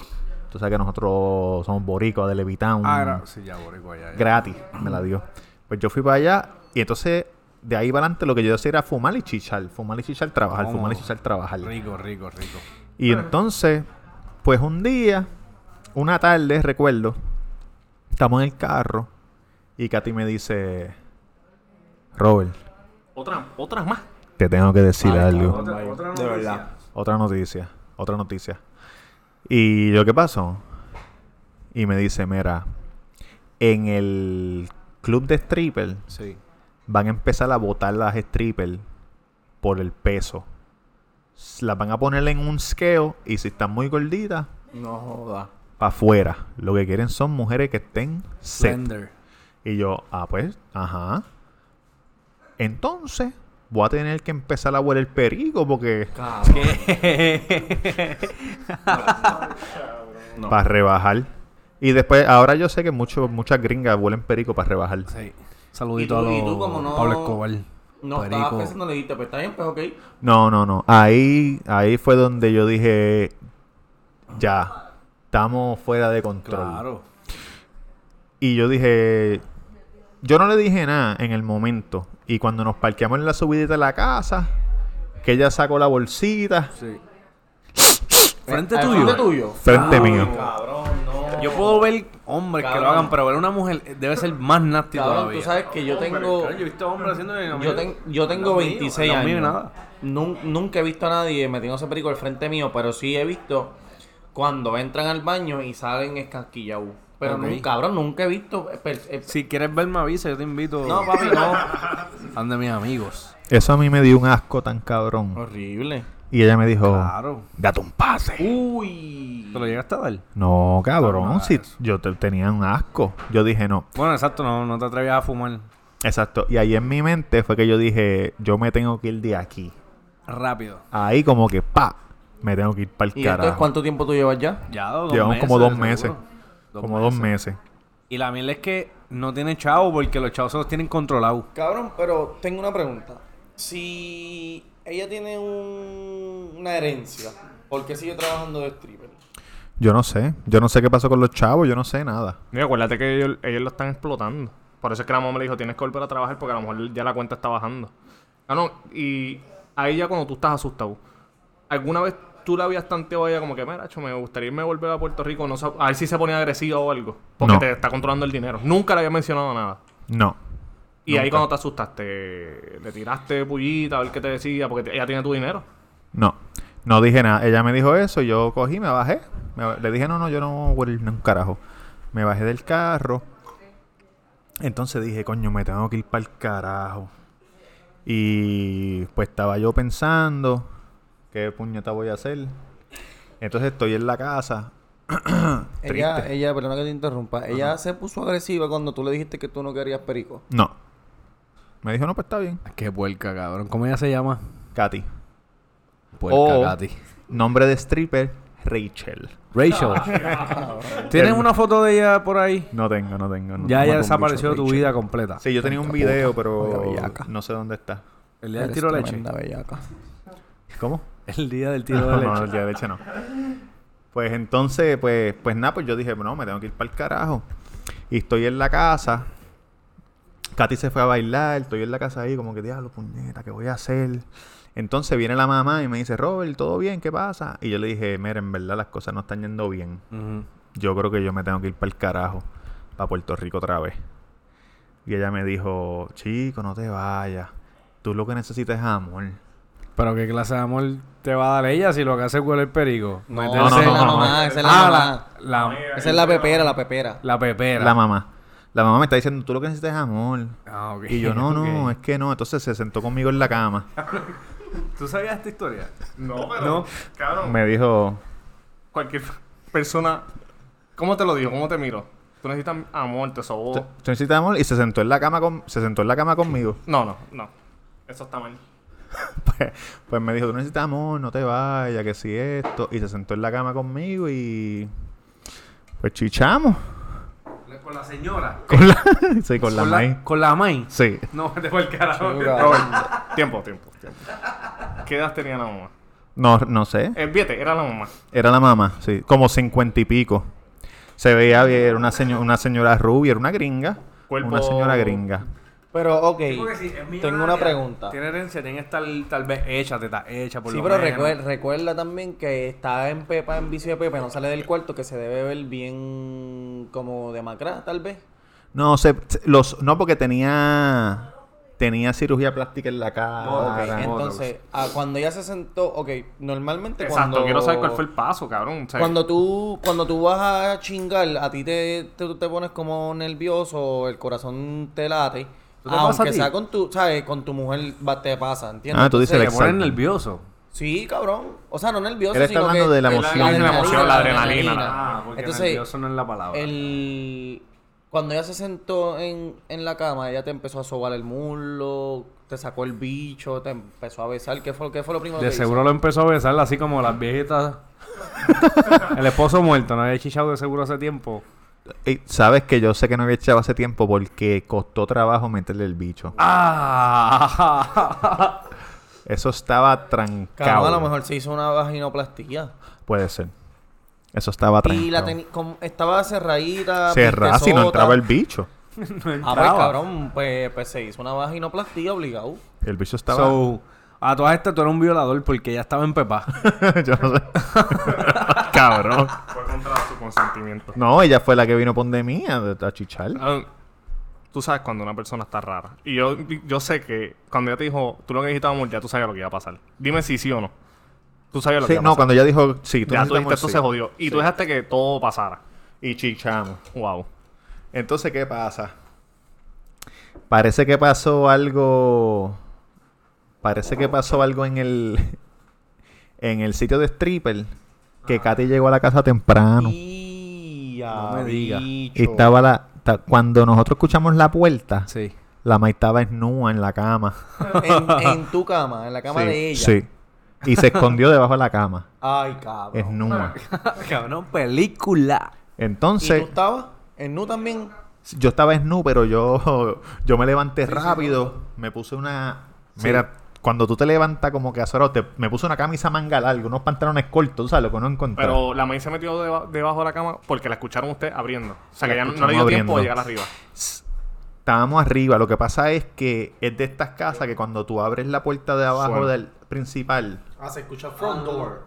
Tú sabes que nosotros somos boricuas de Levitown. Ah, era. Sí, ya, boricua, ya. ya. Gratis. Me la dio. Pues yo fui para allá. Y entonces, de ahí para adelante, lo que yo hacía era fumar y chichar. Fumar y chichar, trabajar. Fumar y chichar, trabajar. Rico, rico, rico. Y entonces, pues un día, una tarde, recuerdo, estamos en el carro y Katy me dice, Robert, Otra, otras más. te tengo que decir Ay, algo. Otra, otra De noticia. verdad. Otra noticia, otra noticia. Y yo, ¿qué pasó? Y me dice, mira, en el club de stripper Sí. van a empezar a botar las strippers por el peso. Las van a poner en un scale y si están muy gorditas, No joda. para afuera. Lo que quieren son mujeres que estén set. Slender. Y yo, ah, pues, ajá. Entonces, voy a tener que empezar a huele el perico porque. No. para rebajar. Y después, ahora yo sé que mucho, muchas gringas huelen perico para rebajar. Sí. Saludito ¿Y tú- a y los tú como no- Pablo Escobar. No, Perico. estaba pensando, le dijiste, pues está bien, pues ok. No, no, no. Ahí, ahí fue donde yo dije, ya, estamos fuera de control. Claro. Y yo dije, yo no le dije nada en el momento. Y cuando nos parqueamos en la subidita de la casa, que ella sacó la bolsita Sí. Frente ¿Al tuyo. frente tuyo? frente Ah, mío. Cabrón, no. Yo puedo ver hombres que lo hagan, pero ver una mujer debe ser más nasty Cabrón, todavía. tú sabes que yo tengo... Claro, yo he visto hombres haciendo y no Yo, ten- yo tengo no mío, 26 no años. mío, nada. Nun- nunca he visto a nadie metiéndose perico al frente mío, pero sí he visto cuando entran al baño y salen escasquillados. Pero nunca, cabrón, nunca he visto... eh, eh, Si quieres verme avisa, yo te invito No, papi, no. a de mis amigos. Eso a mí me dio un asco tan cabrón. Horrible. Y ella me dijo, Claro. date un pase. Uy. ¿Te lo llegaste a dar? No, cabrón, No, si yo te- tenía un asco. Yo dije, no. Bueno, exacto, no, no te atrevías a fumar Exacto. Y ahí en mi mente fue que yo dije, yo me tengo que ir de aquí. rápido. Ahí como que, pa, me tengo que ir para el ¿Y entonces carajo. cuánto tiempo tú llevas ya? Ya, dos Llevamos meses, como dos seguro. Como dos meses. Y la mierda es que no tiene chavo porque los chavos se los tienen controlados. Cabrón, pero tengo una pregunta. Si ella tiene un- una herencia, ¿por qué sigue trabajando de stripper? Yo no sé. Yo no sé qué pasó con los chavos. Yo no sé nada. Mira, acuérdate que ellos, ellos lo están explotando. Por eso es que la mamá me dijo, tienes que volver a trabajar porque a lo mejor ya la cuenta está bajando. Ah, no, y ahí ya cuando tú estás asustado, ¿alguna vez tú la habías tanteado a ella como que, mira, me gustaría irme a volver a Puerto Rico, no a ver si se ponía agresiva o algo? Porque No. te está controlando el dinero. Nunca le había mencionado nada. No. Y ahí cuando te asustaste, le tiraste pullita a ver qué te decía, porque ella tiene tu dinero. No. No dije nada. Ella me dijo eso, yo cogí, me bajé. Me le dije, no, no, yo no voy a ir ni un carajo. Me bajé del carro. Entonces dije, coño, me tengo que ir para el carajo. Y pues estaba yo pensando, ¿qué puñeta voy a hacer? Entonces estoy en la casa. Ella, ella, perdona que te interrumpa. Ella se puso agresiva cuando tú le dijiste que tú no querías perico. No. Me dijo, no, pues está bien. Qué puerca, cabrón. ¿Cómo ella se llama? Katy. Puerca, O- Katy. Nombre de stripper, Rachel. Rachel. ¿Tienes una foto de ella por ahí? No tengo, no tengo. no Ya ella desapareció de tu vida completa. Sí, yo tenía un video, pero no sé dónde está. El día del tiro leche. bellaca. ¿Cómo? El día del tiro de leche. no, el día de leche no. Pues entonces, pues, pues nada, pues yo dije, no, me tengo que ir para el carajo. Y estoy en la casa. Katy se fue a bailar, estoy en la casa ahí, como que diablo, puñeta, ¿qué voy a hacer? Entonces viene la mamá y me dice, Robert, ¿todo bien? ¿Qué pasa? Y yo le dije, mira, en verdad las cosas no están yendo bien. Yo creo que yo me tengo que ir para el carajo, para Puerto Rico otra vez. Y ella me dijo, chico, no te vayas. Tú lo que necesitas es amor. Pero qué clase de amor te va a dar ella si lo que hace es huele el perico. No, Meterse- esa es la no, no, mamá, no. esa es la Ah, mamá. la, la, Esa es la pepera, la pepera. la pepera. La mamá. La mamá me está diciendo, tú lo que necesitas es amor. Ah, ok. Y yo, no, no, es que no. Entonces se sentó conmigo en la cama. ¿Tú sabías esta historia? No, pero. No. Cabrón. Me dijo, Cualquier persona. ¿Cómo te lo digo? ¿Cómo te miro? Tú necesitas amor, te sobó. "¿Tú tú necesitas amor? Y se sentó en la cama con, se sentó en la cama conmigo. No, no, no. Eso está mal. Pues, pues me dijo, tú necesitas amor, no te vayas, que si esto. Y se sentó en la cama conmigo y... Pues chichamos. Con la señora. Con la... sí, con la la, con la maíz. Sí. No, te fue el carajo. Tiempo, tiempo, tiempo. ¿Qué edad tenía la mamá? No, no sé. Eh, fíjate, era la mamá. Era la mamá, sí. Como cincuenta y pico. Se veía bien, era una, seño- una señora rubia, era una gringa. Cuerpo- Una señora gringa. Pero, ok, si tengo una pregunta. Tiene herencia, tiene que estar tal vez hecha, te está hecha por Sí, lo pero menos. recuerda también que está en Pepa, en vicio de Pepa, no sale del cuarto, que se debe ver bien como demacrada, tal vez. No, se, los, no porque tenía tenía cirugía plástica en la cara. Entonces, ah, cuando ella se sentó, ok, normalmente Exacto, cuando... quiero saber cuál fue el paso, cabrón. O sea, Cuando tú, cuando tú vas a chingar, a ti te, te, te pones como nervioso, el corazón te late. ¿Eso te pasa a Aunque ti? sea con tu, ¿sabes? Con tu mujer va- te pasa, ¿entiendes? Ah, tú dices Te el Entonces, pones Exacto. nervioso. Sí, cabrón. O sea, no nervioso, Él está sino hablando que- de la emoción. La emoción, la adrenalina. Ah, porque Entonces, nervioso no es la palabra. el... Cuando ella se sentó en, en la cama, ella te empezó a sobar el muslo, te sacó el bicho, te empezó a besar. ¿Qué fue, qué fue lo primero De que seguro lo empezó a besar así como las viejitas. el esposo muerto, no había chichado de seguro hace tiempo. Sabes que yo sé que no había echado hace tiempo porque costó trabajo meterle el bicho. Ah, Eso estaba trancado. A lo mejor se hizo una vaginoplastía. Puede ser. Eso estaba trancado. Y la como estaba cerradita. Cerrada si no entraba el bicho. no Ah, pues entraba. cabrón, pues, pues se hizo una vaginoplastía obligado. El bicho estaba. So, a todas estas tú eres un violador porque ya estaba en pepa. yo no sé. Cabrón. Fue contra su consentimiento. No, ella fue la que vino por de mí a, a chichar. Ah, Tú sabes cuando una persona está rara. Y yo, yo sé que cuando ella te dijo, tú lo que dijiste amor, ya tú sabías lo que iba a pasar. Dime si sí o no. Tú sabías lo Sí, que iba a no, pasar. cuando ella dijo, sí, tú ya tú dijiste, esto sí. se jodió. Y tú Sí. dejaste que todo pasara. Y chichamos. Wow. Entonces, ¿qué pasa? Parece que pasó algo. Parece que pasó algo en el. En el sitio de stripper. Que Katy llegó a la casa temprano. Y No me diga. Y estaba la. ta- Cuando nosotros escuchamos la puerta, Sí. la maíz estaba esnúa en la cama. En, en tu cama, en la cama sí, de ella. Sí. Y se escondió debajo de la cama. Ay, cabrón. Esnúa. Cabrón, película. ¿Y Entonces, tú estabas? ¿En nu también? yo estaba esnú, pero yo, yo me levanté rápido. Me puse una. Mira, cuando tú te levantas como que a te me puse una camisa manga larga, unos pantalones cortos, ¿tú sabes lo que uno encontró? Pero la maíz se metió deba- debajo de la cama porque la escucharon usted abriendo. O sea, La que ya no, no le dio tiempo abriendo. de llegar arriba. Estábamos arriba. Lo que pasa es que es de estas casas que cuando tú abres la puerta de abajo Suena. del principal, Ah, se escucha front door.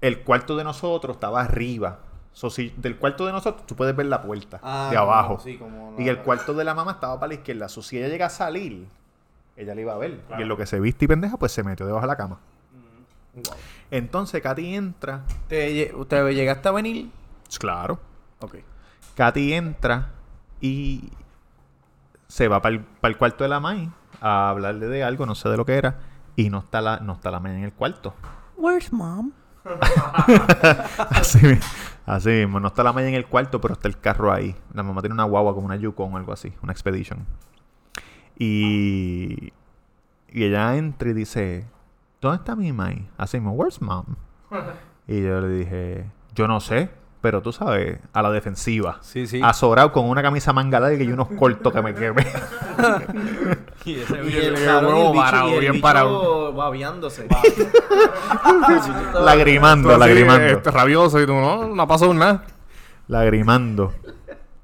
el cuarto de nosotros estaba arriba. So, si del cuarto de nosotros tú puedes ver la puerta Ah, de abajo. como- sí, como y el cuarto de la mamá estaba para la izquierda. So, si ella llega a salir, ella le iba a ver. Y en lo que se viste y pendeja, pues se metió debajo de la cama. Entonces Katy entra. ¿Te, lle- ¿Te llegaste a venir? Claro. Ok. Katy entra y se va para el, cuarto de la May a hablarle de algo, no sé de lo que era. Y no está la, no está la May en el cuarto. Where's mom? Así, así mismo, no está la May en el cuarto, pero está el carro ahí. La mamá tiene una guagua como una Yukon o algo así, una Expedition. Y, y ella entra y dice, ¿dónde está mi May? Así mismo, where's mom? Y yo le dije, yo no sé, pero tú sabes, a la defensiva. Sí, sí. Azorado con una camisa manga larga y unos cortos que me quemé. Y ese Y el, huevo parado, bien bicho parado. babeándose. lagrimando, Tú así, lagrimando. este, rabioso y tú, no, no ha pasado nada. Lagrimando.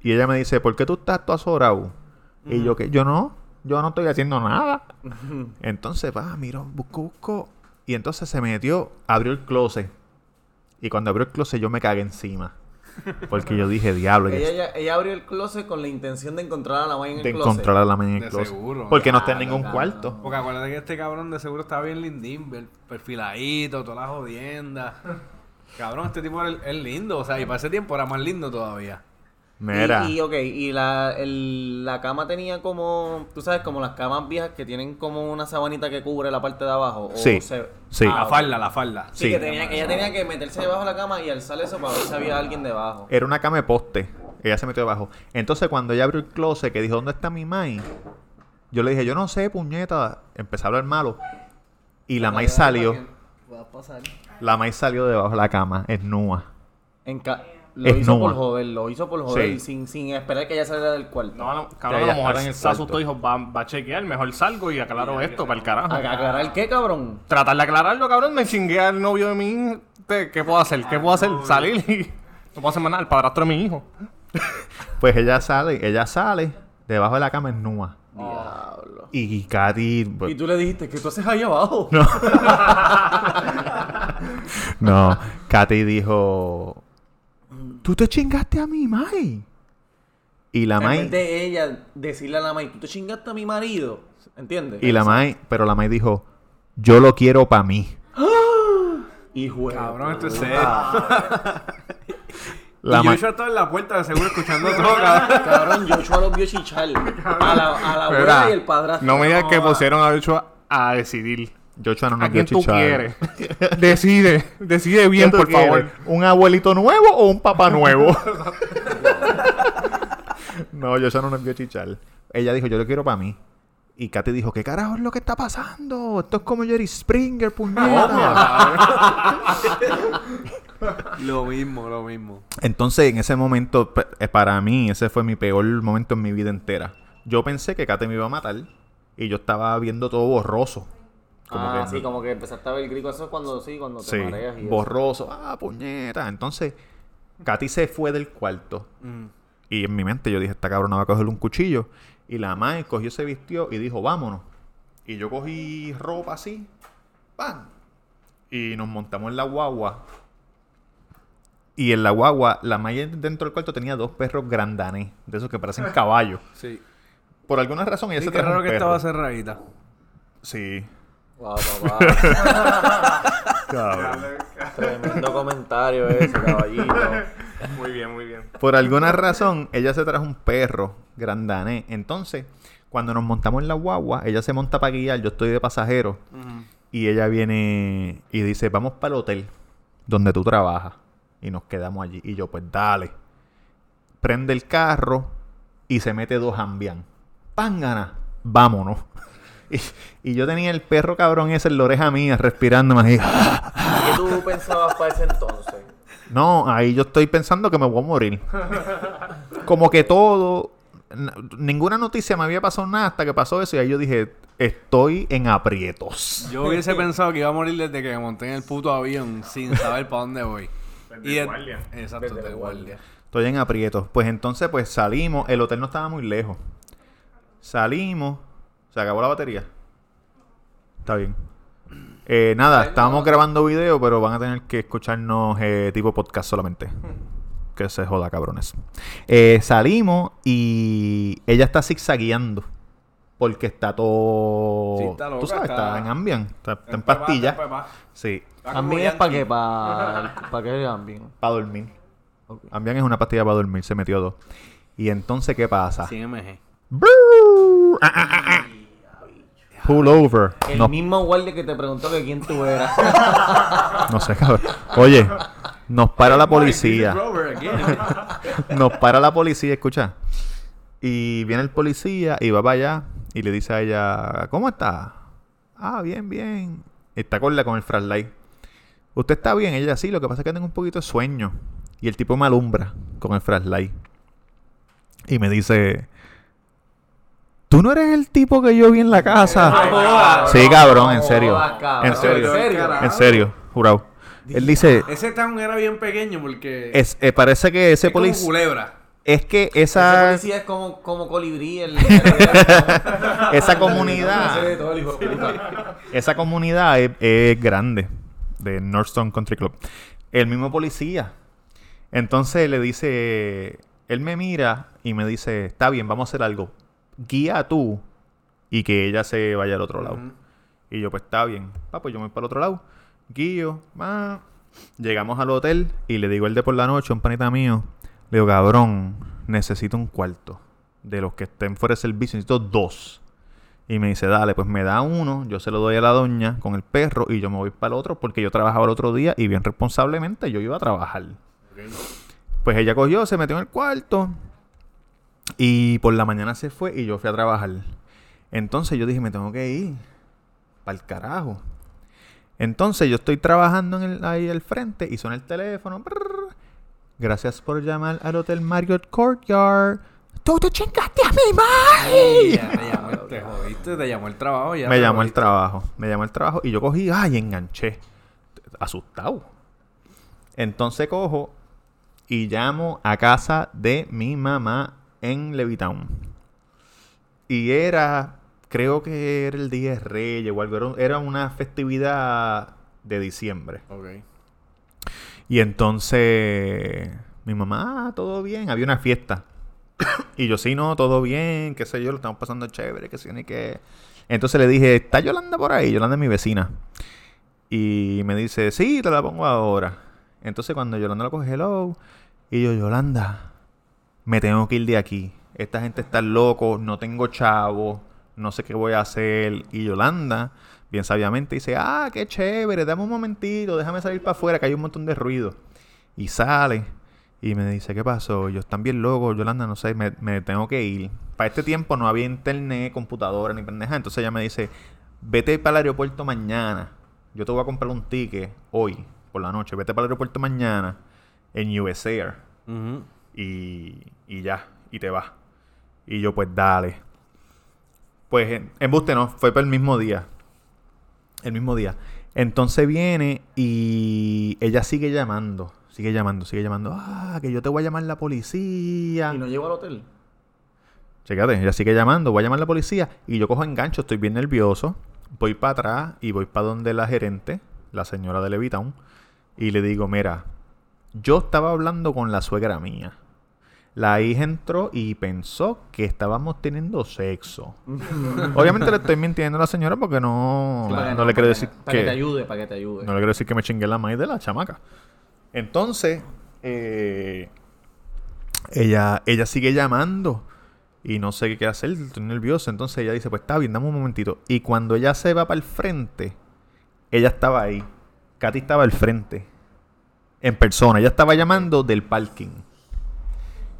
Y ella me dice, ¿por qué tú estás todo azorado? Y yo que yo no, yo no estoy haciendo nada. entonces va, miro, busco, busco. Y entonces se metió, abrió el closet. Y cuando abrió el closet yo me cagué encima. Porque yo dije, diablo, ella, que ella, ella abrió el closet con la intención de encontrar a la May en el de closet. encontrar a la man en el De closet. seguro. Porque no está en ningún claro. cuarto. Porque acuérdate que este cabrón de seguro estaba bien lindín, per- perfiladito, todas las jodiendas. Cabrón, este tipo es lindo, o sea, y para ese tiempo era más lindo todavía. Mira. Y, y, ok, y la, el- la cama tenía como, tú sabes, como las camas viejas que tienen como una sabanita que cubre la parte de abajo. o Sí, se- sí. Ah, la ok. falda, la falda. Sí, Sí. que, tenía, que ella tenía que meterse debajo de la cama y alzar eso para ver si había alguien debajo. Era una cama de poste. Ella se metió debajo. Entonces, cuando ella abrió el closet, que dijo, ¿dónde está mi Mai? Yo le dije, yo no sé, puñeta. Empecé a hablar malo. Y la Mai salió. La Mai salió debajo de la cama, es nua. En ca- lo Es hizo nua. por joder, lo hizo por joder, Sí. sin, sin esperar que ella saliera del cuarto. No, no, cabrón, ella a lo mejor estaba en el asustó dijo, va, va a chequear, mejor salgo y aclaro esto para el carajo. ¿A aclarar qué, cabrón? Tratar de aclararlo, cabrón, me chingué al novio de mi. Te- ¿Qué puedo hacer? ¿Qué puedo hacer? Salir y... No puedo hacer más nada, el padrastro de mi hijo. Pues ella sale, ella sale, debajo de la cama es nua. Diablo. Y Katy. pues, Y tú le dijiste, ¿qué tú haces ahí abajo? No. no, Katy dijo. ¿Tú te chingaste a mi Mai? Y la En Mai. vez de ella decirle a la May, tú te chingaste a mi marido. ¿Entiendes? Y la Mai, pero la Mai dijo, yo lo quiero para mí. Hijo de Cabrón, esto es serio. La y Mai- yo estaba en la puerta seguro escuchando todo, cabrón. Joshua los vio chichar. A la, a la abuela y el padrastro. No me digas que pusieron a Ochoa a decidir. Joshua no nos ¿A quién dio tú chichar. quieres? decide, decide ¿Qué bien, por favor. ¿Un abuelito nuevo o un papá nuevo? no, Joshua no nos dio chichar. Ella dijo, yo lo quiero para mí. Y Katy dijo, ¿qué carajo es lo que está pasando? Esto es como Jerry Springer, puñeta. Lo mismo, lo mismo. Entonces, en ese momento, eh, para mí, ese fue mi peor momento en mi vida entera. Yo pensé que Kate me iba a matar y yo estaba viendo todo borroso. Como ah, que- sí, como que empezaste a ver el grito. Eso es cuando sí, cuando te Sí, mareas y eso. borroso. Ah, puñeta. Entonces, Katy se fue del cuarto. Mm. Y en mi mente yo dije, esta cabrona va a cogerle un cuchillo. Y la madre cogió, se vistió y dijo, vámonos. Y yo cogí ropa así. ¡Pam! Y nos montamos en la guagua. Y en la guagua, la madre dentro del cuarto tenía dos perros grandanés. De esos que parecen caballos. Sí. Por alguna razón ella Sí, se qué trajo raro un que perro. estaba cerradita. Sí. Wow, papá. Cabrón. Tremendo comentario ese, caballito. Muy bien, muy bien. Por alguna razón, ella se trajo un perro grandanés. Entonces, cuando nos montamos en la guagua, ella se monta para guiar, yo estoy de pasajero. Y ella viene y dice, vamos para el hotel donde tú trabajas. Y nos quedamos allí. Y yo, pues dale. Prende el carro y se mete dos ambian. ¡Pángana! Vámonos. Y, y yo tenía el perro cabrón ese en la oreja mía, respirándome así. ¿Qué tú pensabas para ese entonces? No, ahí yo estoy pensando que me voy a morir. Como que todo, ninguna noticia me había pasado nada hasta que pasó eso y ahí yo dije, estoy en aprietos. Yo hubiese pensado que iba a morir desde que me monté en el puto avión sin saber para dónde voy. Desde Y de- guardia. Exacto, Desde de guardia. guardia. Estoy en aprietos. Pues entonces pues salimos, el hotel no estaba muy lejos. Salimos. Se acabó la batería. Está bien. Eh, nada, estábamos grabando video, pero van a tener que escucharnos eh, tipo podcast solamente. Que se joda, cabrones. Eh, salimos y ella está zigzagueando. Porque está todo. Sí, está loca, Tú sabes, está- está, en Ambien. Está, está en pastilla. Sí, Ambien es para qué, para para qué Ambien. para dormir. Ok. Ambien es una pastilla para dormir, se metió dos. Y entonces, ¿qué pasa? 100 mg. Ah, ah, ah, ah. Pull over. El No, mismo guardia que te preguntó que quién tú eras. no sé, cabrón. Oye, nos para la policía. Nos para la policía, escucha. Y viene el policía y va para allá y le dice a ella, ¿cómo está? Ah, bien, bien. Está con la con el flashlight. ¿Usted está bien? Ella sí, lo que pasa es que tengo un poquito de sueño. Y el tipo me alumbra con el flashlight. Y me dice, ¿tú no eres el tipo que yo vi en la casa? Sí, cabrón, en serio. cabrón. En serio. ¿En serio? En serio, jurado. Él dice, Ese town era bien pequeño porque. es, eh, parece que ese es como policía... culebra. Es que Ese esa... policía es como, como colibrí. El, Esa comunidad. Esa comunidad es, es grande de Northstone Country Club. El mismo policía. Entonces le dice, él me mira y me dice, está bien, vamos a hacer algo. Guía tú y que ella se vaya al otro lado. Y yo, pues está bien. Pa, pues yo me voy para el otro lado. Guío, va. Llegamos al hotel y le digo el de por la noche, un panita mío. Le digo, cabrón, necesito un cuarto. De los que estén fuera de servicio, necesito dos. Y me dice, dale, pues me da uno, yo se lo doy a la doña con el perro y yo me voy para el otro porque yo trabajaba el otro día y bien responsablemente yo iba a trabajar. Pues ella cogió, se metió en el cuarto y por la mañana se fue y yo fui a trabajar. Entonces yo dije, me tengo que ir. Para el carajo. Entonces yo estoy trabajando en el- ahí al frente y suena el teléfono. brrr. Gracias por llamar al Hotel Marriott Courtyard. ¡Tú te chingaste a mi madre! Ya, te llamó, el- te jodiste, te llamó el trabajo. Ya Me llamó el trabajo. Me llamó el trabajo y yo cogí, ay, enganché. Asustado. Entonces cojo y llamo a casa de mi mamá en Levitown. Y era, creo que era el Día de Reyes o algo. Era, un- era una festividad de diciembre. Ok. Y entonces, mi mamá, "Ah, todo bien, había una fiesta. y yo, sí, no, todo bien, qué sé yo, lo estamos pasando chévere, qué sé ni qué. Entonces le dije, ¿está Yolanda por ahí? Yolanda es mi vecina. Y me dice, sí, te la pongo ahora. Entonces cuando Yolanda lo coge, hello, y yo, Yolanda, me tengo que ir de aquí. Esta gente está loco, no tengo chavo, no sé qué voy a hacer. Y Yolanda, bien sabiamente, dice, ah, qué chévere, dame un momentito, déjame salir para afuera, que hay un montón de ruido. Y sale y me dice, ¿qué pasó? Yo están bien loco, Yolanda, no sé, me, tengo que ir. Para este tiempo no había internet, computadora ni pendeja. Entonces ella me dice, vete para el aeropuerto mañana. Yo te voy a comprar un ticket hoy, por la noche. Vete para el aeropuerto mañana en US Air. Y, y ya, y te vas. Y yo, pues dale. Pues en, embuste no, fue para el mismo día. El mismo día. Entonces viene y ella sigue llamando, sigue llamando, sigue llamando. Ah, que yo te voy a llamar la policía. Y no llegó al hotel. Chécate, ella sigue llamando, voy a llamar a la policía y yo cojo engancho, estoy bien nervioso, voy para atrás y voy para donde la gerente, la señora de Levitown, y le digo, mira, yo estaba hablando con la suegra mía. La hija entró y pensó que estábamos teniendo sexo. Obviamente le estoy mintiendo a la señora porque no, Para no le quiero decir Para que te que, ayude, para que te ayude. no le quiero decir que me chingue la maíz de la chamaca. Entonces, eh, ella, ella sigue llamando y no sé qué hacer, estoy nervioso. Entonces ella dice, pues está bien, dame un momentito. Y cuando ella se va para el frente, ella estaba ahí. Katy estaba al frente. En persona. Ella estaba llamando del parking.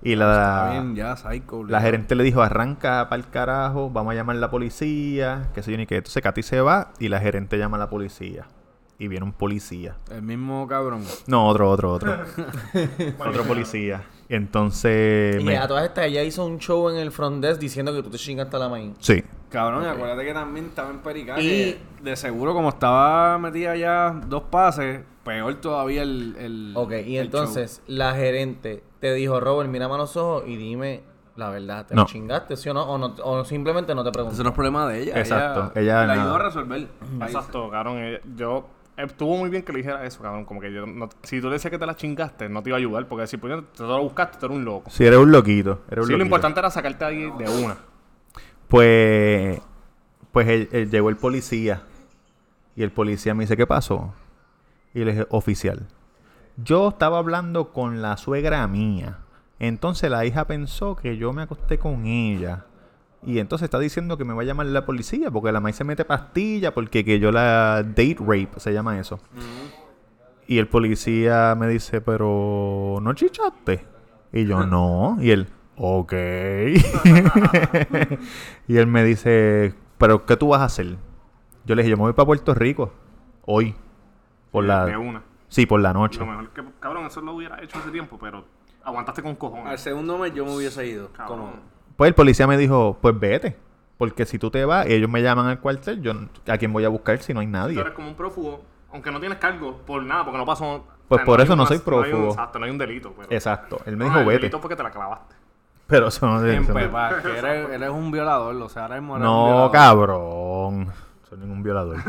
Y la, bien, ya, psycho. la gerente le dijo, arranca para el carajo, vamos a llamar a la policía, qué sé yo ni qué. Entonces Katy se va y la gerente llama a la policía. Y viene un policía. El mismo cabrón. No, otro, otro, otro. otro policía. Y entonces... Y me- a todas estas, ella hizo un show en el front desk diciendo que tú te chingaste a la maíz. Sí. Cabrón, y acuérdate que también estaba en Pericá. Y- que de seguro, como estaba metida ya dos pases, peor todavía el. el Ok, y el entonces la gerente te dijo, Robert, mírame a los ojos y dime La verdad, ¿te No. lo chingaste, sí o no? O, no, o simplemente no te pregunté. Eso no es problema de ella. Exacto, Ella, ella la nada. ayudó a resolver. Exacto, cabrón. ella- yo estuvo muy bien que le dijera eso, cabrón. Como que yo no- si tú le decías que te la chingaste, no te iba a ayudar. Porque si pues, te lo buscaste, tú eres un loco. Si eres un loquito, eres un Sí, lo loquito. importante era sacarte ahí de una. Pues, pues él- él- llegó el policía. Y el policía me dice, ¿qué pasó? Y le dije, oficial. Yo estaba hablando con la suegra mía. Entonces la hija pensó que yo me acosté con ella. Y entonces está diciendo que me va a llamar la policía porque la maíz se mete pastilla porque que yo la date rape, se llama eso. Y el policía me dice, pero ¿no chichaste? Y yo, no. Y él, ok. y él me dice, pero ¿qué tú vas a hacer? Yo le dije, yo me voy para Puerto Rico. Hoy. Por De la... una. Sí, por la noche. Lo mejor que, cabrón, eso lo hubiera hecho hace tiempo, pero aguantaste con Al cojones. segundo mes yo me hubiese ido. Cabrón. Como, Pues el policía me dijo, pues vete. Porque si tú te vas y ellos me llaman al cuartel, yo ¿a quién voy a buscar si no hay Tú nadie? eres como un prófugo, aunque no tienes cargo por nada, porque no pasó. Pues por eso no una- soy un- prófugo. exacto, no hay un delito. Pero, Exacto. Él me Ah, dijo, el vete. delito fue que te la clavaste. Pero eso no... que eres, eres un violador, o sea, ahora mismo eres un No, violador. cabrón. Soy ningún violador.